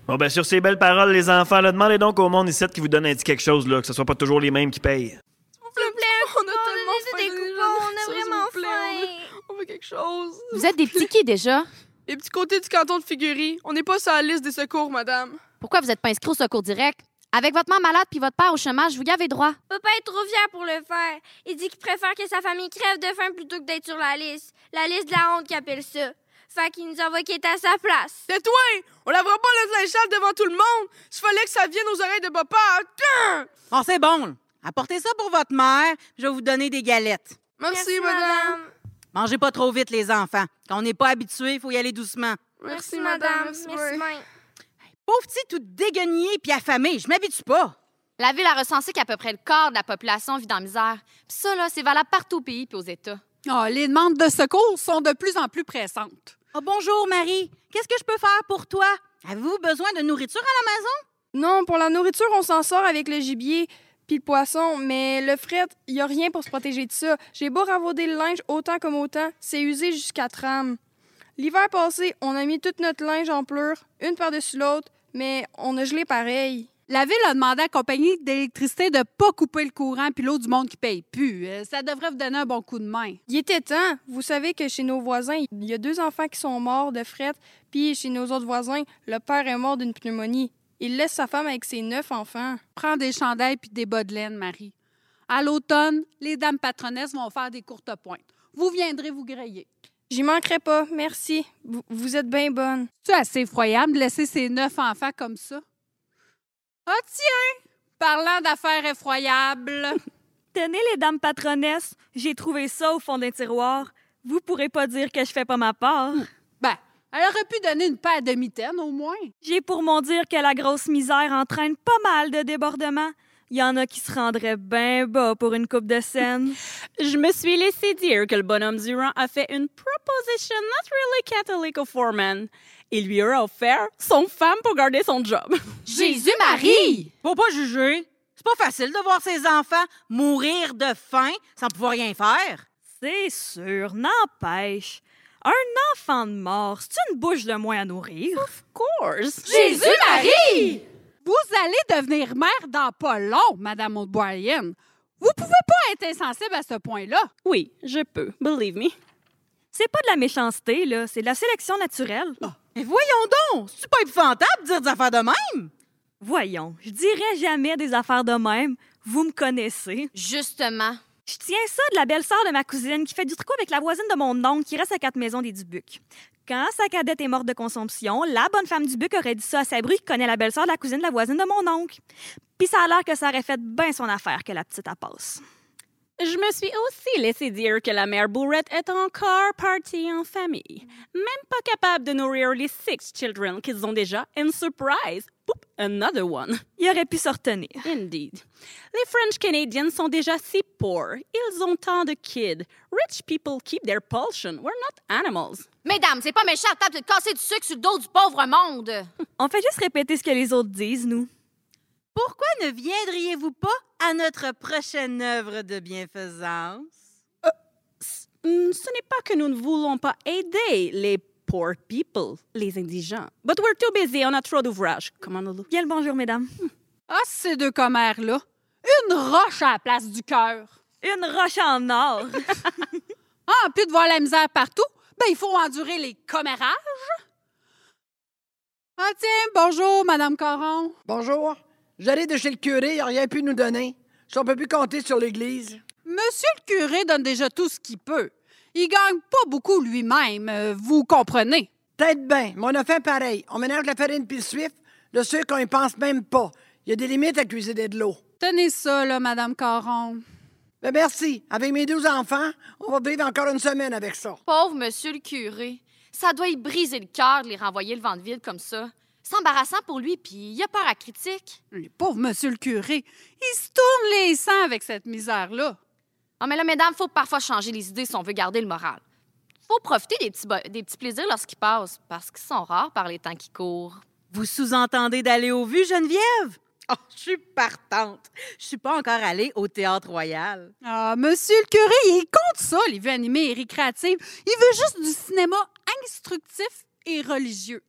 Bon, ben, sur ces belles paroles, les enfants, là, demandez donc au monde ici qui vous donne un petit quelque chose, là, que ce soit pas toujours les mêmes qui payent. S'il vous plaît, On a tellement faim. on a vraiment faim. On veut quelque chose. Vous êtes des petits qui déjà? Les petits côtés du canton de Figuerie. On n'est pas sur la liste des secours, madame. Pourquoi vous n'êtes pas inscrit au secours direct? Avec votre mère malade puis votre père au chômage, vous y avez droit. Papa est trop fier pour le faire. Il dit qu'il préfère que sa famille crève de faim plutôt que d'être sur la liste. La liste de la honte qu'il appelle ça. Fait qu'il nous envoie qui est à sa place. Tais-toi! On lavera pas le linge devant tout le monde. S'il fallait que ça vienne aux oreilles de papa. Tiens! Bon, c'est bon. Apportez ça pour votre mère, je vais vous donner des galettes. Merci, madame. Mangez pas trop vite, les enfants. Quand on n'est pas habitué, il faut y aller doucement. Merci, madame. Merci, mère. Pauvre petit tout déguenillé puis affamé, je m'habitue pas. La ville a recensé qu'à peu près le quart de la population vit dans la misère. Puis ça, là, c'est valable partout au pays puis aux États. Ah, les demandes de secours sont de plus en plus pressantes. Oh, bonjour, Marie. Qu'est-ce que je peux faire pour toi? Avez-vous besoin de nourriture à la maison? Non, pour la nourriture, on s'en sort avec le gibier puis le poisson, mais le fret, il y a rien pour se protéger de ça. J'ai beau ravauder le linge autant comme autant, c'est usé jusqu'à trame. L'hiver passé, on a mis tout notre linge en pleurs, une par-dessus l'autre, mais on a gelé pareil. La ville a demandé à la compagnie d'électricité de pas couper le courant puis l'eau du monde qui paye plus. Euh, Ça devrait vous donner un bon coup de main. Il était temps. Vous savez que chez nos voisins, il y a deux enfants qui sont morts de fret, puis chez nos autres voisins, le père est mort d'une pneumonie. Il laisse sa femme avec ses neuf enfants. Prends des chandails puis des bas de laine, Marie. À l'automne, les dames patronesses vont faire des courtes pointes. Vous viendrez vous griller. J'y manquerai pas, merci. Vous, vous êtes bien bonne. C'est assez effroyable de laisser ces neuf enfants comme ça. Ah tiens, parlant d'affaires effroyables. Tenez les dames patronesses, j'ai trouvé ça au fond d'un tiroir. Vous pourrez pas dire que je fais pas ma part. Elle aurait pu donner une paire de mitaines au moins. J'ai pour mon dire que la grosse misère entraîne pas mal de débordements. Il y en a qui se rendraient bien bas pour une coupe de scène. Je me suis laissé dire que le bonhomme Durand a fait une proposition not really Catholic au foreman. Il lui a offert son femme pour garder son job. Jésus-Marie! Faut pas juger. C'est pas facile de voir ses enfants mourir de faim sans pouvoir rien faire. C'est sûr, n'empêche. Un enfant de mort, c'est une bouche de moins à nourrir. Of course. Jésus-Marie! Vous allez devenir mère dans pas long, Madame O'Brien. Vous pouvez pas être insensible à ce point-là. Oui, je peux. Believe me. C'est pas de la méchanceté, là, c'est de la sélection naturelle. Mais voyons donc, c'est pas épouvantable de dire des affaires de même? Voyons, je dirais jamais des affaires de même. Vous me connaissez. Justement. Je tiens ça de la belle-sœur de ma cousine qui fait du tricot avec la voisine de mon oncle qui reste à quatre maisons des Dubuc. Quand sa cadette est morte de consomption, la bonne femme Dubuc aurait dit ça à Sabru qui connaît la belle-sœur de la cousine de la voisine de mon oncle. Puis ça a l'air que ça aurait fait bien son affaire que la petite à passe. Je me suis aussi laissé dire que la mère Bourrette est encore partie en famille. Même pas capable de nourrir les six children qu'ils ont déjà. And surprise, another one. Il aurait pu se retenir. Indeed. Les French Canadians sont déjà si pauvres. Ils ont tant de kids. Rich people keep their portion. We're not animals. Mesdames, c'est pas méchant de table de casser du sucre sur le dos du pauvre monde. On fait juste répéter ce que les autres disent, nous. Pourquoi ne viendriez-vous pas à notre prochaine œuvre de bienfaisance? Hmm, ce n'est pas que nous ne voulons pas aider les poor people, les indigents. But we're too busy, on a trop d'ouvrages. Comment nous Bien le bonjour, mesdames. Ah, ces deux commères-là. Une roche à la place du cœur. Une roche en or. Ah, en plus de voir la misère partout, ben il faut endurer les commérages. Ah tiens, bonjour, Madame Caron. Bonjour. J'allais de chez le curé, il n'a rien pu nous donner. Si on peut plus compter sur l'Église. Monsieur le curé donne déjà tout ce qu'il peut. Il gagne pas beaucoup lui-même, euh, vous comprenez? Peut-être bien, mais on a fait pareil. On ménage la farine puis le suif, le sucre, on y pense même pas. Il y a des limites à cuisiner de l'eau. Tenez ça, là, Madame Caron. Ben merci. Avec mes douze enfants, on va vivre encore une semaine avec ça. Pauvre monsieur le curé. Ça doit y briser le cœur de les renvoyer le vent de ville comme ça. C'est embarrassant pour lui, puis il a peur à critique. Le pauvre monsieur le curé, il se tourne les sangs avec cette misère-là. Ah, mais là, mesdames, faut parfois changer les idées si on veut garder le moral. Faut profiter des petits, bo- des petits plaisirs lorsqu'ils passent, parce qu'ils sont rares par les temps qui courent. Vous sous-entendez d'aller au vu, Geneviève? Oh, je suis partante. Je suis pas encore allée au Théâtre Royal. Ah, monsieur le curé, il est contre ça, les vues animées et récréatives. Il veut juste du cinéma instructif et religieux.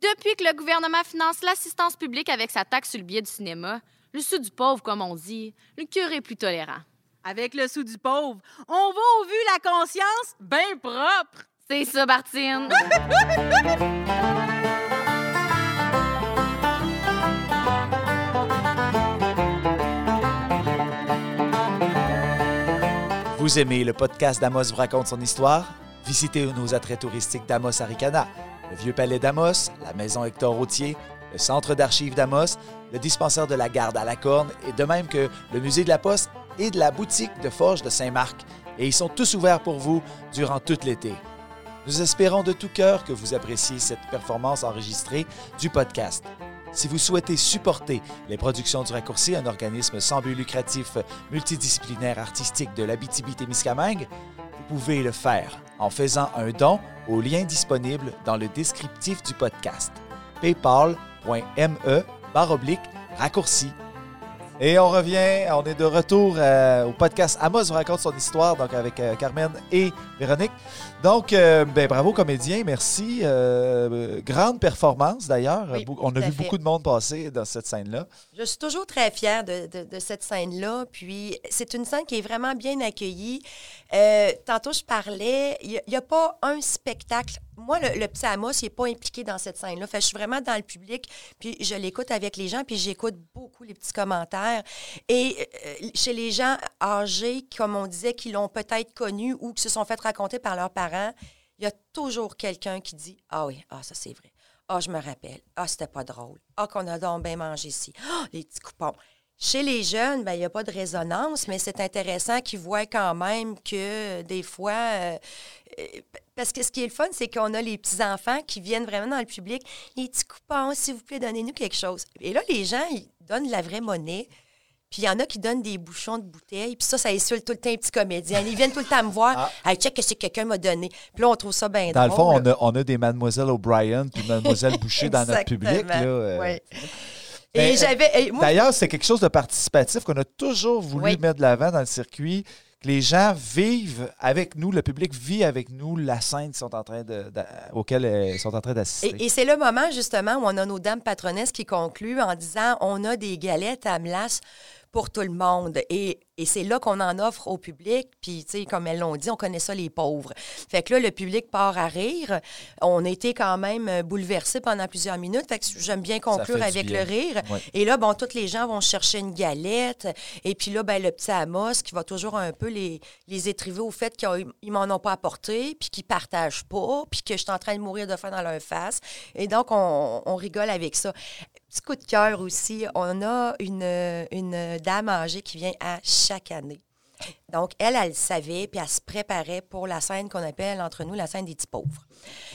Depuis que le gouvernement finance l'assistance publique avec sa taxe sur le billet du cinéma, le sou du pauvre, comme on dit, le curé est plus tolérant. Avec le sou du pauvre, on va au vu la conscience bien propre. C'est ça, Bartine. Vous aimez le podcast d'Amos vous raconte son histoire? Visitez nos attraits touristiques d'Amos Aricana, le Vieux Palais d'Amos, la Maison Hector Routier, le Centre d'archives d'Amos, le dispensaire de la Garde à la Corne et de même que le Musée de la Poste et de la boutique de Forge de Saint-Marc. Et ils sont tous ouverts pour vous durant tout l'été. Nous espérons de tout cœur que vous appréciez cette performance enregistrée du podcast. Si vous souhaitez supporter les productions du Raccourci, un organisme sans but lucratif multidisciplinaire artistique de l'Abitibi-Témiscamingue, vous pouvez le faire en faisant un don au lien disponible dans le descriptif du podcast paypal.me raccourci. Et on revient, on est de retour euh, au podcast Amos vous raconte son histoire, donc avec euh, Carmen et Véronique. Donc, euh, ben, bravo comédien, merci. Grande performance d'ailleurs. Oui, on a vu fait. beaucoup de monde passer dans cette scène-là. Je suis toujours très fière de, de- de cette scène-là. Puis, c'est une scène qui est vraiment bien accueillie. Euh, tantôt, je parlais, il n'y a, pas un spectacle. Moi, le, petit Amos, il n'est pas impliqué dans cette scène-là. Je suis vraiment dans le public, puis je l'écoute avec les gens, puis j'écoute beaucoup les petits commentaires. Et euh, chez les gens âgés, comme on disait, qui l'ont peut-être connu ou qui se sont fait raconter par leurs parents, il y a toujours quelqu'un qui dit Ah oui, ah, ça c'est vrai. Ah, je me rappelle. Ah, c'était pas drôle. Ah, qu'on a donc bien mangé ici. Ah, les petits coupons. Chez les jeunes, ben, il n'y a pas de résonance, mais c'est intéressant qu'ils voient quand même que des fois. euh, euh, parce que ce qui est le fun, c'est qu'on a les petits-enfants qui viennent vraiment dans le public. Les petits coupons, s'il vous plaît, donnez-nous quelque chose. Et là, les gens, ils donnent de la vraie monnaie. Puis il y en a qui donnent des bouchons de bouteilles. Puis ça, ça insulte tout le temps les petits comédiens. Ils viennent tout le temps me voir. Hey, check que c'est que quelqu'un m'a donné. Puis là, on trouve ça bien Dans le fond, on a, on a des Mademoiselle O'Brien puis Mademoiselle Boucher dans notre public. Là, euh. Ouais. Ben, Et j'avais. D'ailleurs, c'est quelque chose de participatif qu'on a toujours voulu Oui. mettre de l'avant dans le circuit. Que les gens vivent avec nous, le public vit avec nous la scène sont en train de, auquel euh, ils sont en train d'assister. Et, et c'est le moment, justement, où on a nos dames patronesses qui concluent en disant on a des galettes à melasse pour tout le monde. Et, et c'est là qu'on en offre au public. Puis, tu sais, comme elles l'ont dit, on connaît ça, les pauvres. Fait que là, le public part à rire. On été quand même bouleversés pendant plusieurs minutes. Fait que j'aime bien conclure avec le rire. Et là, bon, tous les gens vont chercher une galette. Et puis là, ben, le petit Amos qui va toujours un peu les, les étriver au fait qu'ils ils m'en ont pas apporté, puis qu'ils partagent pas, puis que je suis en train de mourir de faim dans leur face. Et donc, on, on rigole avec ça. Petit coup de cœur aussi, on a une, une dame âgée qui vient à chaque année. Donc, elle, elle le savait, puis elle se préparait pour la scène qu'on appelle entre nous la scène des petits pauvres.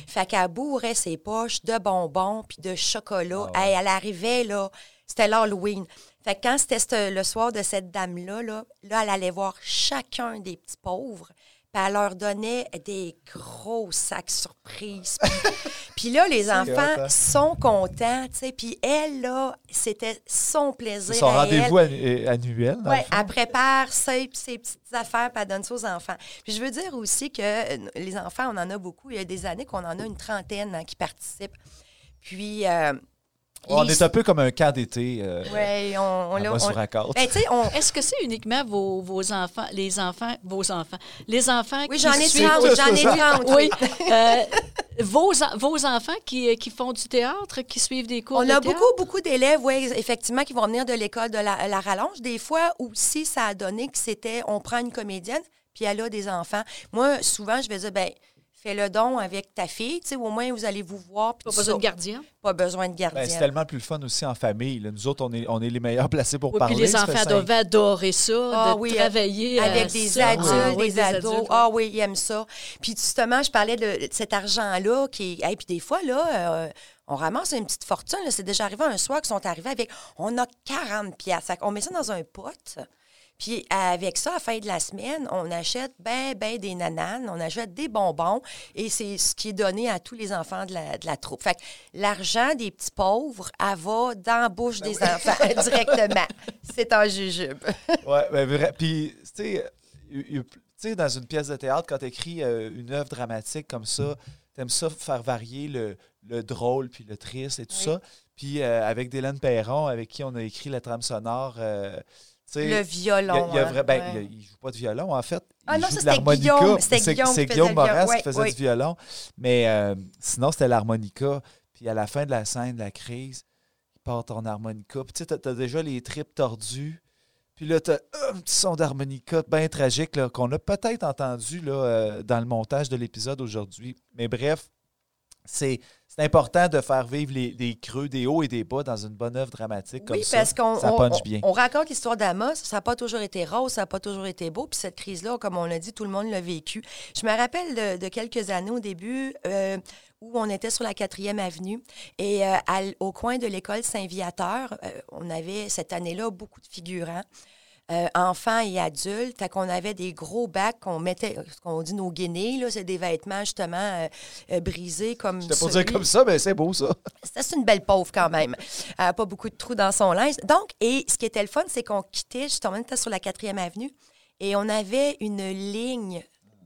Fait qu'elle bourrait ses poches de bonbons puis de chocolat. Hey, elle arrivait, là, c'était l'Halloween. Fait que quand c'était le soir de cette dame-là, là, là, elle allait voir chacun des petits pauvres, puis elle leur donnait des gros sacs surprises. Puis- là, les enfants hein? sont contents, tu sais. Puis elle, là, c'était son plaisir. Son rendez-vous annu- annuel. Oui, elle prépare ses, ses petites affaires, puis elle donne ça aux enfants. Puis je veux dire aussi que euh, les enfants, on en a beaucoup. Il y a des années qu'on en a une trentaine hein, qui participent. Puis. euh, On les- est un peu comme un camp d'été. euh, Ouais, on, on, on-. Ben, on- Est-ce que c'est uniquement vos, vos enfants, les enfants, vos enfants, les enfants Oui, qui j'en ai suivent- 30, j'en ai 30, Oui. oui. Euh, vos, vos enfants qui, qui font du théâtre, qui suivent des cours On de a théâtre? beaucoup, beaucoup d'élèves, oui, effectivement, qui vont venir de l'école de la, la rallonge. Des fois aussi, ça a donné que c'était, on prend une comédienne, puis elle a des enfants. Moi, souvent, je vais dire, ben fais le don avec ta fille, tu sais, au moins, vous allez vous voir. Pas besoin ça. de gardien. Pas besoin de gardien. Ben, c'est tellement plus le fun aussi en famille. là. Nous autres, on est, on est les meilleurs placés pour Oui, parler. puis les enfants doivent adorer ça, Ah de oui, travailler avec à des ça. adultes, Ah oui, des, ados. adultes, Ah oui, ils aiment ça. Puis justement, je parlais de, cet argent-là qui est- hey, puis des fois là, euh, on ramasse une petite fortune. là. C'est déjà arrivé un soir qu'ils sont arrivés avec, on a 40 pièces. On met ça dans un pot. Puis avec ça, à la fin de la semaine, on achète ben, ben des nananes, on achète des bonbons et c'est ce qui est donné à tous les enfants de la, de la troupe. Fait que l'argent des petits pauvres, elle va dans la bouche des enfants directement. C'est un jujube. Ouais, ben, vrai. Puis, tu sais, dans une pièce de théâtre, quand tu écris une œuvre dramatique comme ça, tu aimes ça faire varier le, le drôle puis le triste et tout Oui. ça. Puis, euh, avec Délène Perron, avec qui on a écrit la trame sonore. euh, Le violon, Il, y a- il y a vrai- ben, ouais. il y a- il joue pas de violon, en fait. Ah il non, joue ça, c'était. Guillaume. C'est- Guillaume Guillaume Ouais, qui faisait du violon. Mais euh, sinon, c'était l'harmonica. Puis à la fin de la scène, de la crise, il part ton harmonica. Puis tu sais, t'as- t'as déjà les tripes tordues. Puis là, t'as un petit son d'harmonica bien tragique qu'on a peut-être entendu là, euh, dans le montage de l'épisode aujourd'hui. Mais bref, c'est c'est important de faire vivre les, les creux, des hauts et des bas dans une bonne œuvre dramatique comme Oui, ça. parce qu'on ça on- punch on- bien. on raconte l'histoire d'Amos. Ça n'a pas toujours été rose, ça n'a pas toujours été beau. Puis cette crise-là, comme on l'a dit, tout le monde l'a vécu. Je me rappelle de, de quelques années au début euh, où on était sur la 4e avenue et euh, à au coin de l'école Saint-Viateur, euh, on avait cette année-là beaucoup de figurants. Euh, enfants et adultes. Fait qu'on avait des gros bacs qu'on mettait, ce qu'on dit nos guinées, là, c'est des vêtements justement euh, euh, brisés comme Je pas dire comme ça, mais c'est beau ça. c'est une belle pauvre quand même. Elle a pas beaucoup de trous dans son linge. Donc, et ce qui était le fun, c'est qu'on quittait, justement, on était sur la 4e avenue et on avait une ligne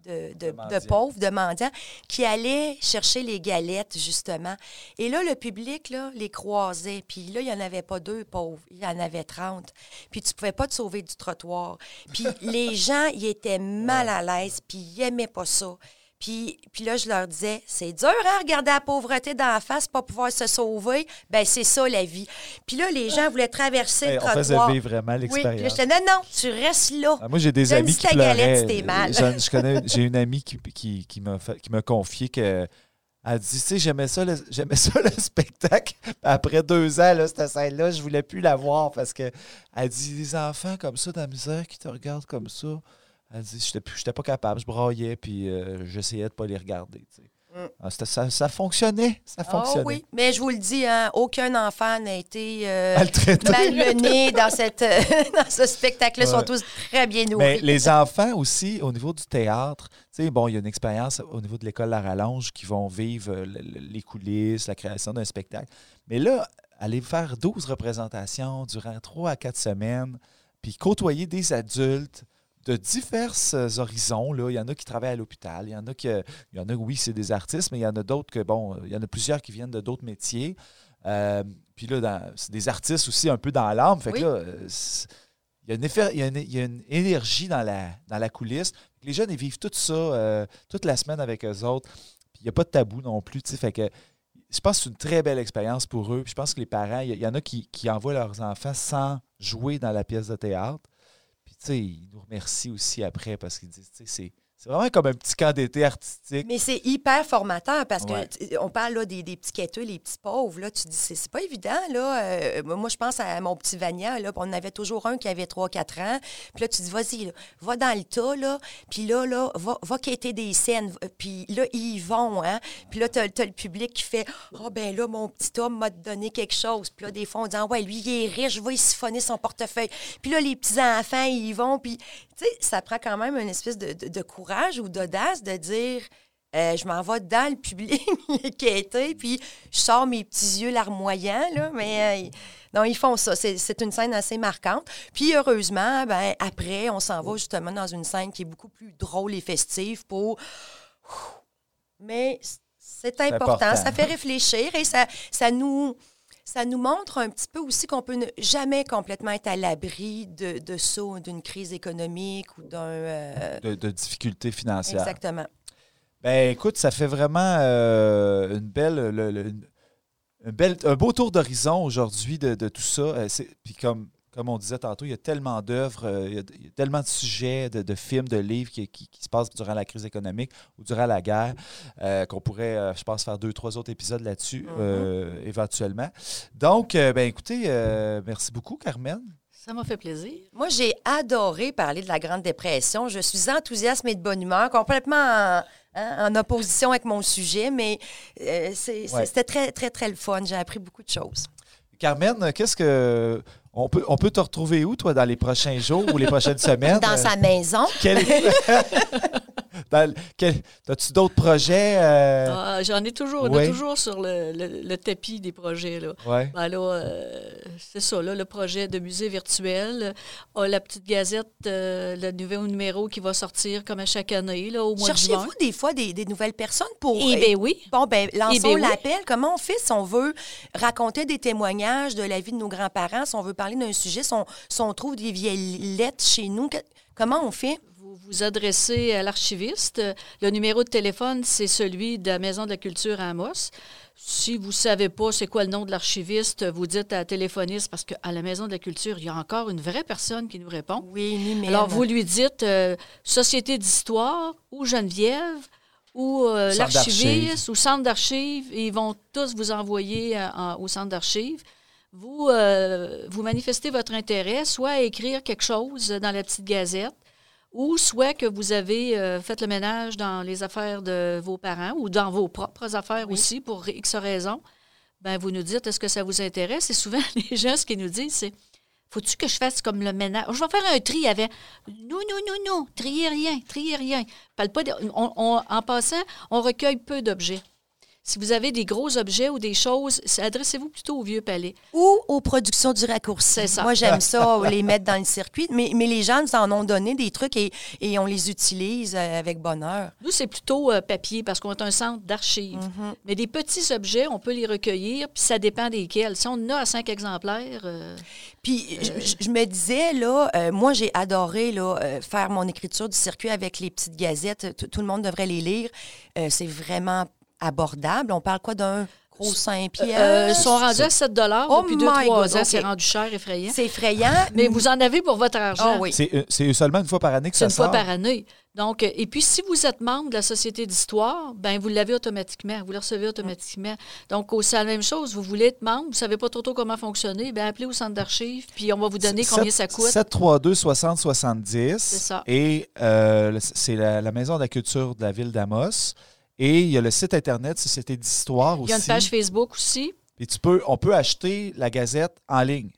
de, de, mendiants. de pauvres, de mendiants, qui allaient chercher les galettes, justement. Et là, le public, là, les croisait. Puis là, il n'y en avait pas deux pauvres, il y en avait 30. Puis tu pouvais pas te sauver du trottoir. Puis les gens, ils étaient mal à l'aise, puis ils n'aimaient pas ça. Puis, puis là, je leur disais, c'est dur, hein, regarder la pauvreté dans la face, pas pouvoir se sauver. Ben c'est ça, la vie. Puis là, les gens voulaient traverser Hey, le on faisait trottoir. vivre vraiment Oui, puis là, l'expérience. j'étais, non, non, tu restes là. Ah, moi, j'ai des amis si qui galette, pleuraient. si t'es mal. J'en- je connais, j'ai une amie qui, qui, qui m'a fait- qui m'a confié que elle dit, tu sais, j'aimais ça, le, j'aimais ça le spectacle. Après deux ans, là, cette scène-là, je voulais plus la voir parce que elle dit, les enfants comme ça, dans la misère, qui te regardent comme ça. Elle dit, j'étais, pas capable, je braillais, puis euh, j'essayais de pas les regarder. tu sais. Mm. Ah, ça, ça fonctionnait, ça Ah fonctionnait. oui, mais je vous le dis, hein, aucun enfant n'a été euh, malmené dans, cette, euh, dans ce spectacle-là. Ils sont tous très bien nourris. Mais les enfants aussi, au niveau du théâtre, bon, il y a une expérience au niveau de l'école La Rallonge qui vont vivre euh, le- le- les coulisses, la création d'un spectacle. Mais là, aller faire 12 représentations durant 3 à 4 semaines, puis côtoyer des adultes de divers euh, horizons. Là. Il y en a qui travaillent à l'hôpital, il y en a qui, euh, il y en a, oui, c'est des artistes, mais il y en a d'autres que, bon, euh, il y en a plusieurs qui viennent de d'autres métiers. Euh, puis là, c'est des artistes aussi un peu dans l'âme. Fait que là, euh, il y, a une effer- il y a une- il y a une énergie dans la, dans la coulisse. Les jeunes, ils vivent tout ça euh, toute la semaine avec eux autres. Puis il n'y a pas de tabou non plus. Fait que je pense que c'est une très belle expérience pour eux. Puis je pense que les parents, il y, il y en a qui, qui envoient leurs enfants sans jouer dans la pièce de théâtre. Puis tu sais, nous remercient aussi après parce qu'ils disent, tu sais, c'est, c'est vraiment comme un petit camp d'été artistique. Mais c'est hyper formateur parce Ouais. tu- on parle là, des, des petits quêteux, les petits pauvres. Là, tu dis, c'est, pas évident. Là. Euh, moi, je pense à mon petit Vania. Là, on avait toujours un qui avait 3-4 ans. Puis là, tu dis, vas-y, va dans le tas. Là, puis là, là va, va quêter des scènes. Puis là, ils y vont. Hein? Puis là, tu as, le public qui fait, oh, ben là, mon petit homme m'a donné quelque chose. Puis là, des fois, on dit, ah, ouais, lui, il est riche, va y siphonner son portefeuille. Puis là, les petits-enfants, ils y vont. Puis, tu sais, ça prend quand même une espèce de, de- de courage ou d'audace de dire, euh, je m'en vais dans le public quêter, puis je sors mes petits yeux larmoyants, là, mais euh, non, ils font ça. C'est c'est une scène assez marquante. Puis heureusement, ben, après, on s'en va justement dans une scène qui est beaucoup plus drôle et festive pour... Mais c'est important. important. ça fait réfléchir et ça, ça nous... Ça nous montre un petit peu aussi qu'on peut ne jamais complètement être à l'abri de, de ça, d'une crise économique ou d'un... euh, De, de difficultés financières. Exactement. Ben écoute, ça fait vraiment euh, une belle, le- le- une- un, beau tour d'horizon aujourd'hui de, de tout ça. Euh, Puis comme, comme on disait tantôt, il y a tellement d'œuvres, euh, il, y a, il y a tellement de sujets, de, de films, de livres qui, qui- qui se passent durant la crise économique ou durant la guerre euh, qu'on pourrait, euh, je pense, faire deux, trois autres épisodes là-dessus euh, éventuellement. Donc, euh, ben écoutez, euh, merci beaucoup, Carmen. Ça m'a fait plaisir. Moi, j'ai adoré parler de la Grande Dépression. Je suis enthousiaste et de bonne humeur, complètement en, hein, en opposition avec mon sujet, mais euh, Ouais. c'était très, très, très le fun. J'ai appris beaucoup de choses. Carmen, qu'est-ce que. On peut, on peut te retrouver où, toi, dans les prochains jours ou les prochaines semaines? Dans sa maison. quel- As-tu d'autres projets? euh, Ah, J'en ai toujours, on est toujours sur le, le- le tapis des projets. Là. Ouais. Ben euh, c'est ça, là, le projet de musée virtuel. Ah, la petite gazette, euh, le nouveau numéro qui va sortir comme à chaque année, là, au mois de juin. Cherchez-vous des fois des, des nouvelles personnes pour. Eh bien oui. Bon, ben, Eh lançons ben oui. l'appel. Comment on fait si on veut raconter des témoignages de la vie de nos grands-parents, si on veut parler d'un sujet, si on, si on trouve des vieilles lettres chez nous? que- comment on fait? Vous vous adressez à l'archiviste. Le numéro de téléphone, c'est celui de la Maison de la Culture à Amos. Si vous ne savez pas c'est quoi le nom de l'archiviste, vous dites à la téléphoniste, parce qu'à la Maison de la Culture, il y a encore une vraie personne qui nous répond. Oui, numéro. Alors, vous lui dites euh, Société d'histoire ou Geneviève ou euh, l'archiviste ou centre d'archives. Ils vont tous vous envoyer euh, au centre d'archives. Vous, euh, vous manifestez votre intérêt, soit à écrire quelque chose dans la petite gazette, ou soit que vous avez euh, fait le ménage dans les affaires de vos parents ou dans vos propres affaires aussi, pour X raisons. Ben, vous nous dites, est-ce que ça vous intéresse? Et souvent, les gens, ce qu'ils nous disent, c'est faut-tu que je fasse comme le ménage? Je vais faire un tri avec. Non, non, non, non, triez rien, triez rien. Parle pas de- on- on- en passant, on recueille peu d'objets. Si vous avez des gros objets ou des choses, adressez-vous plutôt au vieux palais. Ou aux productions du raccourci. Ça. Moi, j'aime ça, les mettre dans le circuit. Mais, mais les gens nous en ont donné des trucs et, et on les utilise euh, avec bonheur. Nous, c'est plutôt euh, papier parce qu'on est un centre d'archives. Mm-hmm. Mais des petits objets, on peut les recueillir, puis ça dépend desquels. Si on en a à cinq exemplaires. euh, Puis je, je- je me disais, là, moi, j'ai adoré là, faire mon écriture du circuit avec les petites gazettes. Tout, tout le monde devrait les lire. C'est vraiment abordable? On parle quoi d'un gros 5 pieds? euh, sont rendus à 7 Oh depuis my 2-3 God, ans. C'est rendu cher, effrayant. C'est effrayant. Mais vous en avez pour votre argent. Ah oui. C'est euh, c'est seulement une fois par année que C'est ça une fois sort? par année. Donc, euh, et puis, si vous êtes membre de la Société d'histoire, ben vous l'avez automatiquement. Vous le recevez automatiquement. Donc, c'est la même chose. Vous voulez être membre, vous ne savez pas trop, trop comment fonctionner, ben appelez au centre d'archives, puis on va vous donner combien ça coûte. 732 60 70. C'est ça. Et euh, c'est la, la Maison de la culture de la ville d'Amos. Et il y a le site Internet Société d'histoire aussi. Il y a une page Facebook aussi. Et tu peux, on peut acheter la gazette en ligne.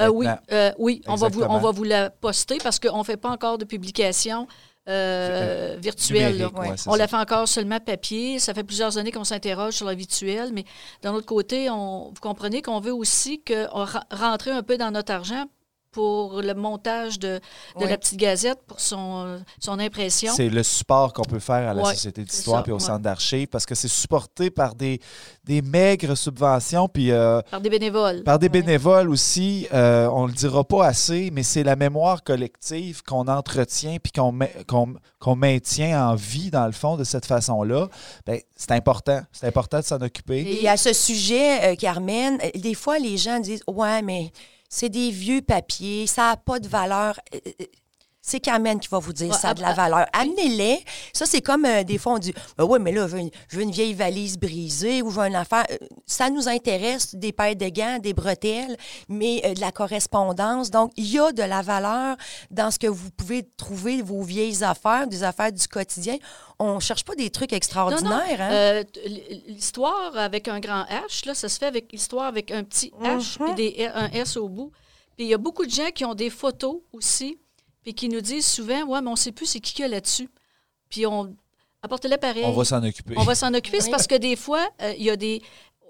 Euh, oui, euh, oui. On va, vous, on Exactement. va vous la poster parce qu'on ne fait pas encore de publication euh, virtuelle. ouais, on ça. la fait encore seulement papier. Ça fait plusieurs années qu'on s'interroge sur la virtuelle, mais d'un autre côté, on, vous comprenez qu'on veut aussi que, on rentrer un peu dans notre argent pour le montage de, de Oui. la petite gazette, pour son, son impression. C'est le support qu'on peut faire à la Société d'histoire puis au centre d'archives parce que c'est supporté par des, des maigres subventions puis euh, Par des bénévoles. par des bénévoles aussi. Euh, on le dira pas assez, mais c'est la mémoire collective qu'on entretient puis qu'on ma- qu'on- qu'on maintient en vie dans le fond de cette façon-là. Ben, c'est important. C'est important de s'en occuper. Et à ce sujet, euh, Carmen, des fois, les gens disent Ouais, mais c'est des vieux papiers, ça n'a pas de valeur. C'est Carmen qui va vous dire Ouais, ça a de la ap- valeur. Amenez-les. Ça, c'est comme euh, des fois, on dit Ben Oui, mais là, je veux, une, je veux une vieille valise brisée ou je veux une affaire. Euh, Ça nous intéresse, des paires de gants, des bretelles, mais euh, de la correspondance. Donc, il y a de la valeur dans ce que vous pouvez trouver, vos vieilles affaires, des affaires du quotidien. On ne cherche pas des trucs extraordinaires. hein? Euh, l'histoire avec un grand H, là, ça se fait avec l'histoire avec un petit H puis des, un S au bout. Puis il y a beaucoup de gens qui ont des photos aussi, puis qui nous disent souvent Ouais, mais on ne sait plus c'est qui qu'il y a là-dessus. Puis on. Apportez-les pareil. On va s'en occuper. On va s'en occuper. C'est parce que des fois, euh, il y, a des-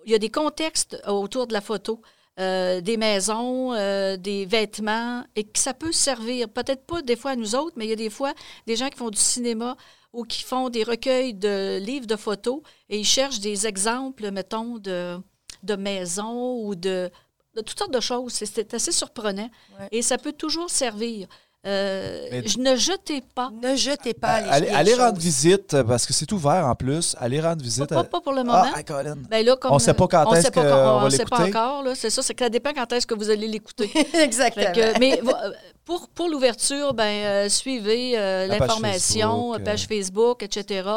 il y a des contextes autour de la photo. euh, des maisons, euh, des vêtements, et que ça peut servir, peut-être pas des fois à nous autres, mais il y a des fois des gens qui font du cinéma ou qui font des recueils de livres de photos et ils cherchent des exemples, mettons, de, de maisons ou de, de toutes sortes de choses. C'est- C'est assez surprenant. Ouais. Et ça peut toujours servir. Euh, je ne jetez pas. Ne jetez pas les Allez, vieilles allez choses. rendre visite euh, parce que c'est ouvert en plus. Allez rendre visite. Pas, à- pas pour le moment? Ah, Colin. Ben là, comme, On sait pas quand est-ce sait pas qu'on quand- va on sait pas l'écouter. encore. là. C'est ça, c'est que ça dépend quand est-ce que vous allez l'écouter. Exactement. Que- mais euh, Pour, pour l'ouverture, ben, euh, suivez euh, La l'information, Facebook, page euh, Facebook, etc.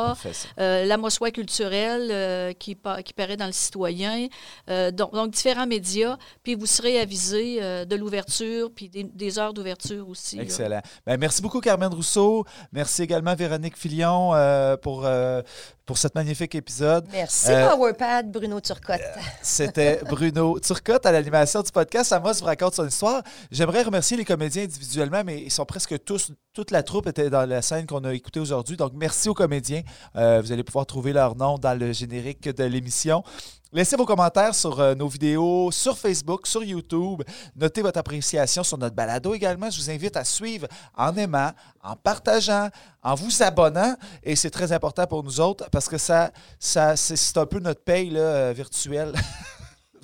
Euh, la Mossoie culturelle euh, qui, pa- qui paraît dans le citoyen. Euh, donc, donc, différents médias. Puis vous serez avisé euh, de l'ouverture, puis des, des heures d'ouverture aussi. Excellent. Ben, merci beaucoup, Carmen Rousseau. Merci également, Véronique Filion, euh, pour, euh, pour cet magnifique épisode. Merci, Euh, PowerPad, Bruno Turcotte. C'était Bruno Turcotte à l'animation du podcast Amos vous raconte son histoire. J'aimerais remercier les comédiens individuellement, mais ils sont presque tous, toute la troupe était dans la scène qu'on a écoutée aujourd'hui. Donc, merci aux comédiens. Euh, vous allez pouvoir trouver leur nom dans le générique de l'émission. Laissez vos commentaires sur euh, nos vidéos, sur Facebook, sur YouTube. Notez votre appréciation sur notre balado également. Je vous invite à suivre en aimant, en partageant, en vous abonnant. Et c'est très important pour nous autres parce que ça, ça c'est, un peu notre paye là, euh, virtuelle.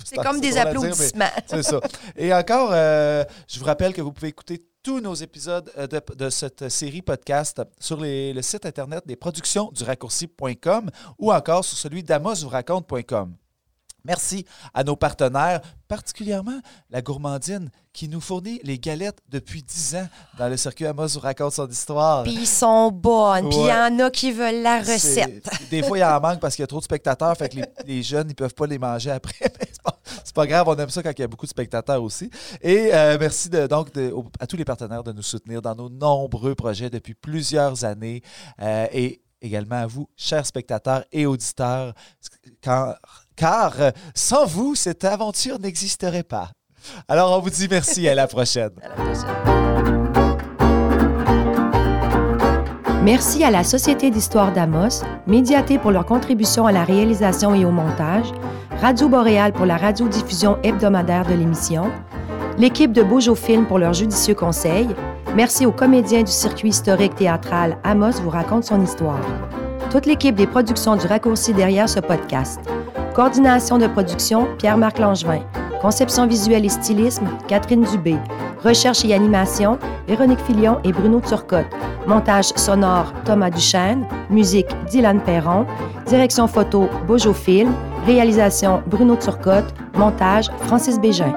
C'est comme des applaudissements. C'est ça. Et encore, euh, je vous rappelle que vous pouvez écouter tous nos épisodes euh, de, cette série podcast sur le site internet des productions du raccourci.com ou encore sur celui d'amosvouraconte.com. Merci à nos partenaires, particulièrement la gourmandine qui nous fournit les galettes depuis 10 ans dans le circuit Amos vous raconte son histoire. Puis ils sont bonnes. Puis il y en a qui veulent la recette. Des fois, il y en manque parce qu'il y a trop de spectateurs, fait que les, les jeunes, ils peuvent pas les manger après. C'est pas, pas grave, on aime ça quand il y a beaucoup de spectateurs aussi. Et euh, merci de- donc de- au- à tous les partenaires de nous soutenir dans nos nombreux projets depuis plusieurs années. Euh, et également à vous, chers spectateurs et auditeurs, car, car euh, sans vous, cette aventure n'existerait pas. Alors, on vous dit merci à la prochaine. Merci à la Société d'histoire d'Amos, Médiaté pour leur contribution à la réalisation et au montage, Radio Boréal pour la radiodiffusion hebdomadaire de l'émission, l'équipe de Beaujo Film pour leurs judicieux conseils. Merci aux comédiens du circuit historique théâtral Amos vous raconte son histoire. Toute l'équipe des productions du raccourci derrière ce podcast. Coordination de production, Pierre-Marc Langevin. Conception visuelle et stylisme, Catherine Dubé. Recherche et animation, Véronique Filion et Bruno Turcotte. Montage sonore, Thomas Duchesne. Musique, Dylan Perron. Direction photo, Bojo Film. Réalisation, Bruno Turcotte. Montage, Francis Bégin.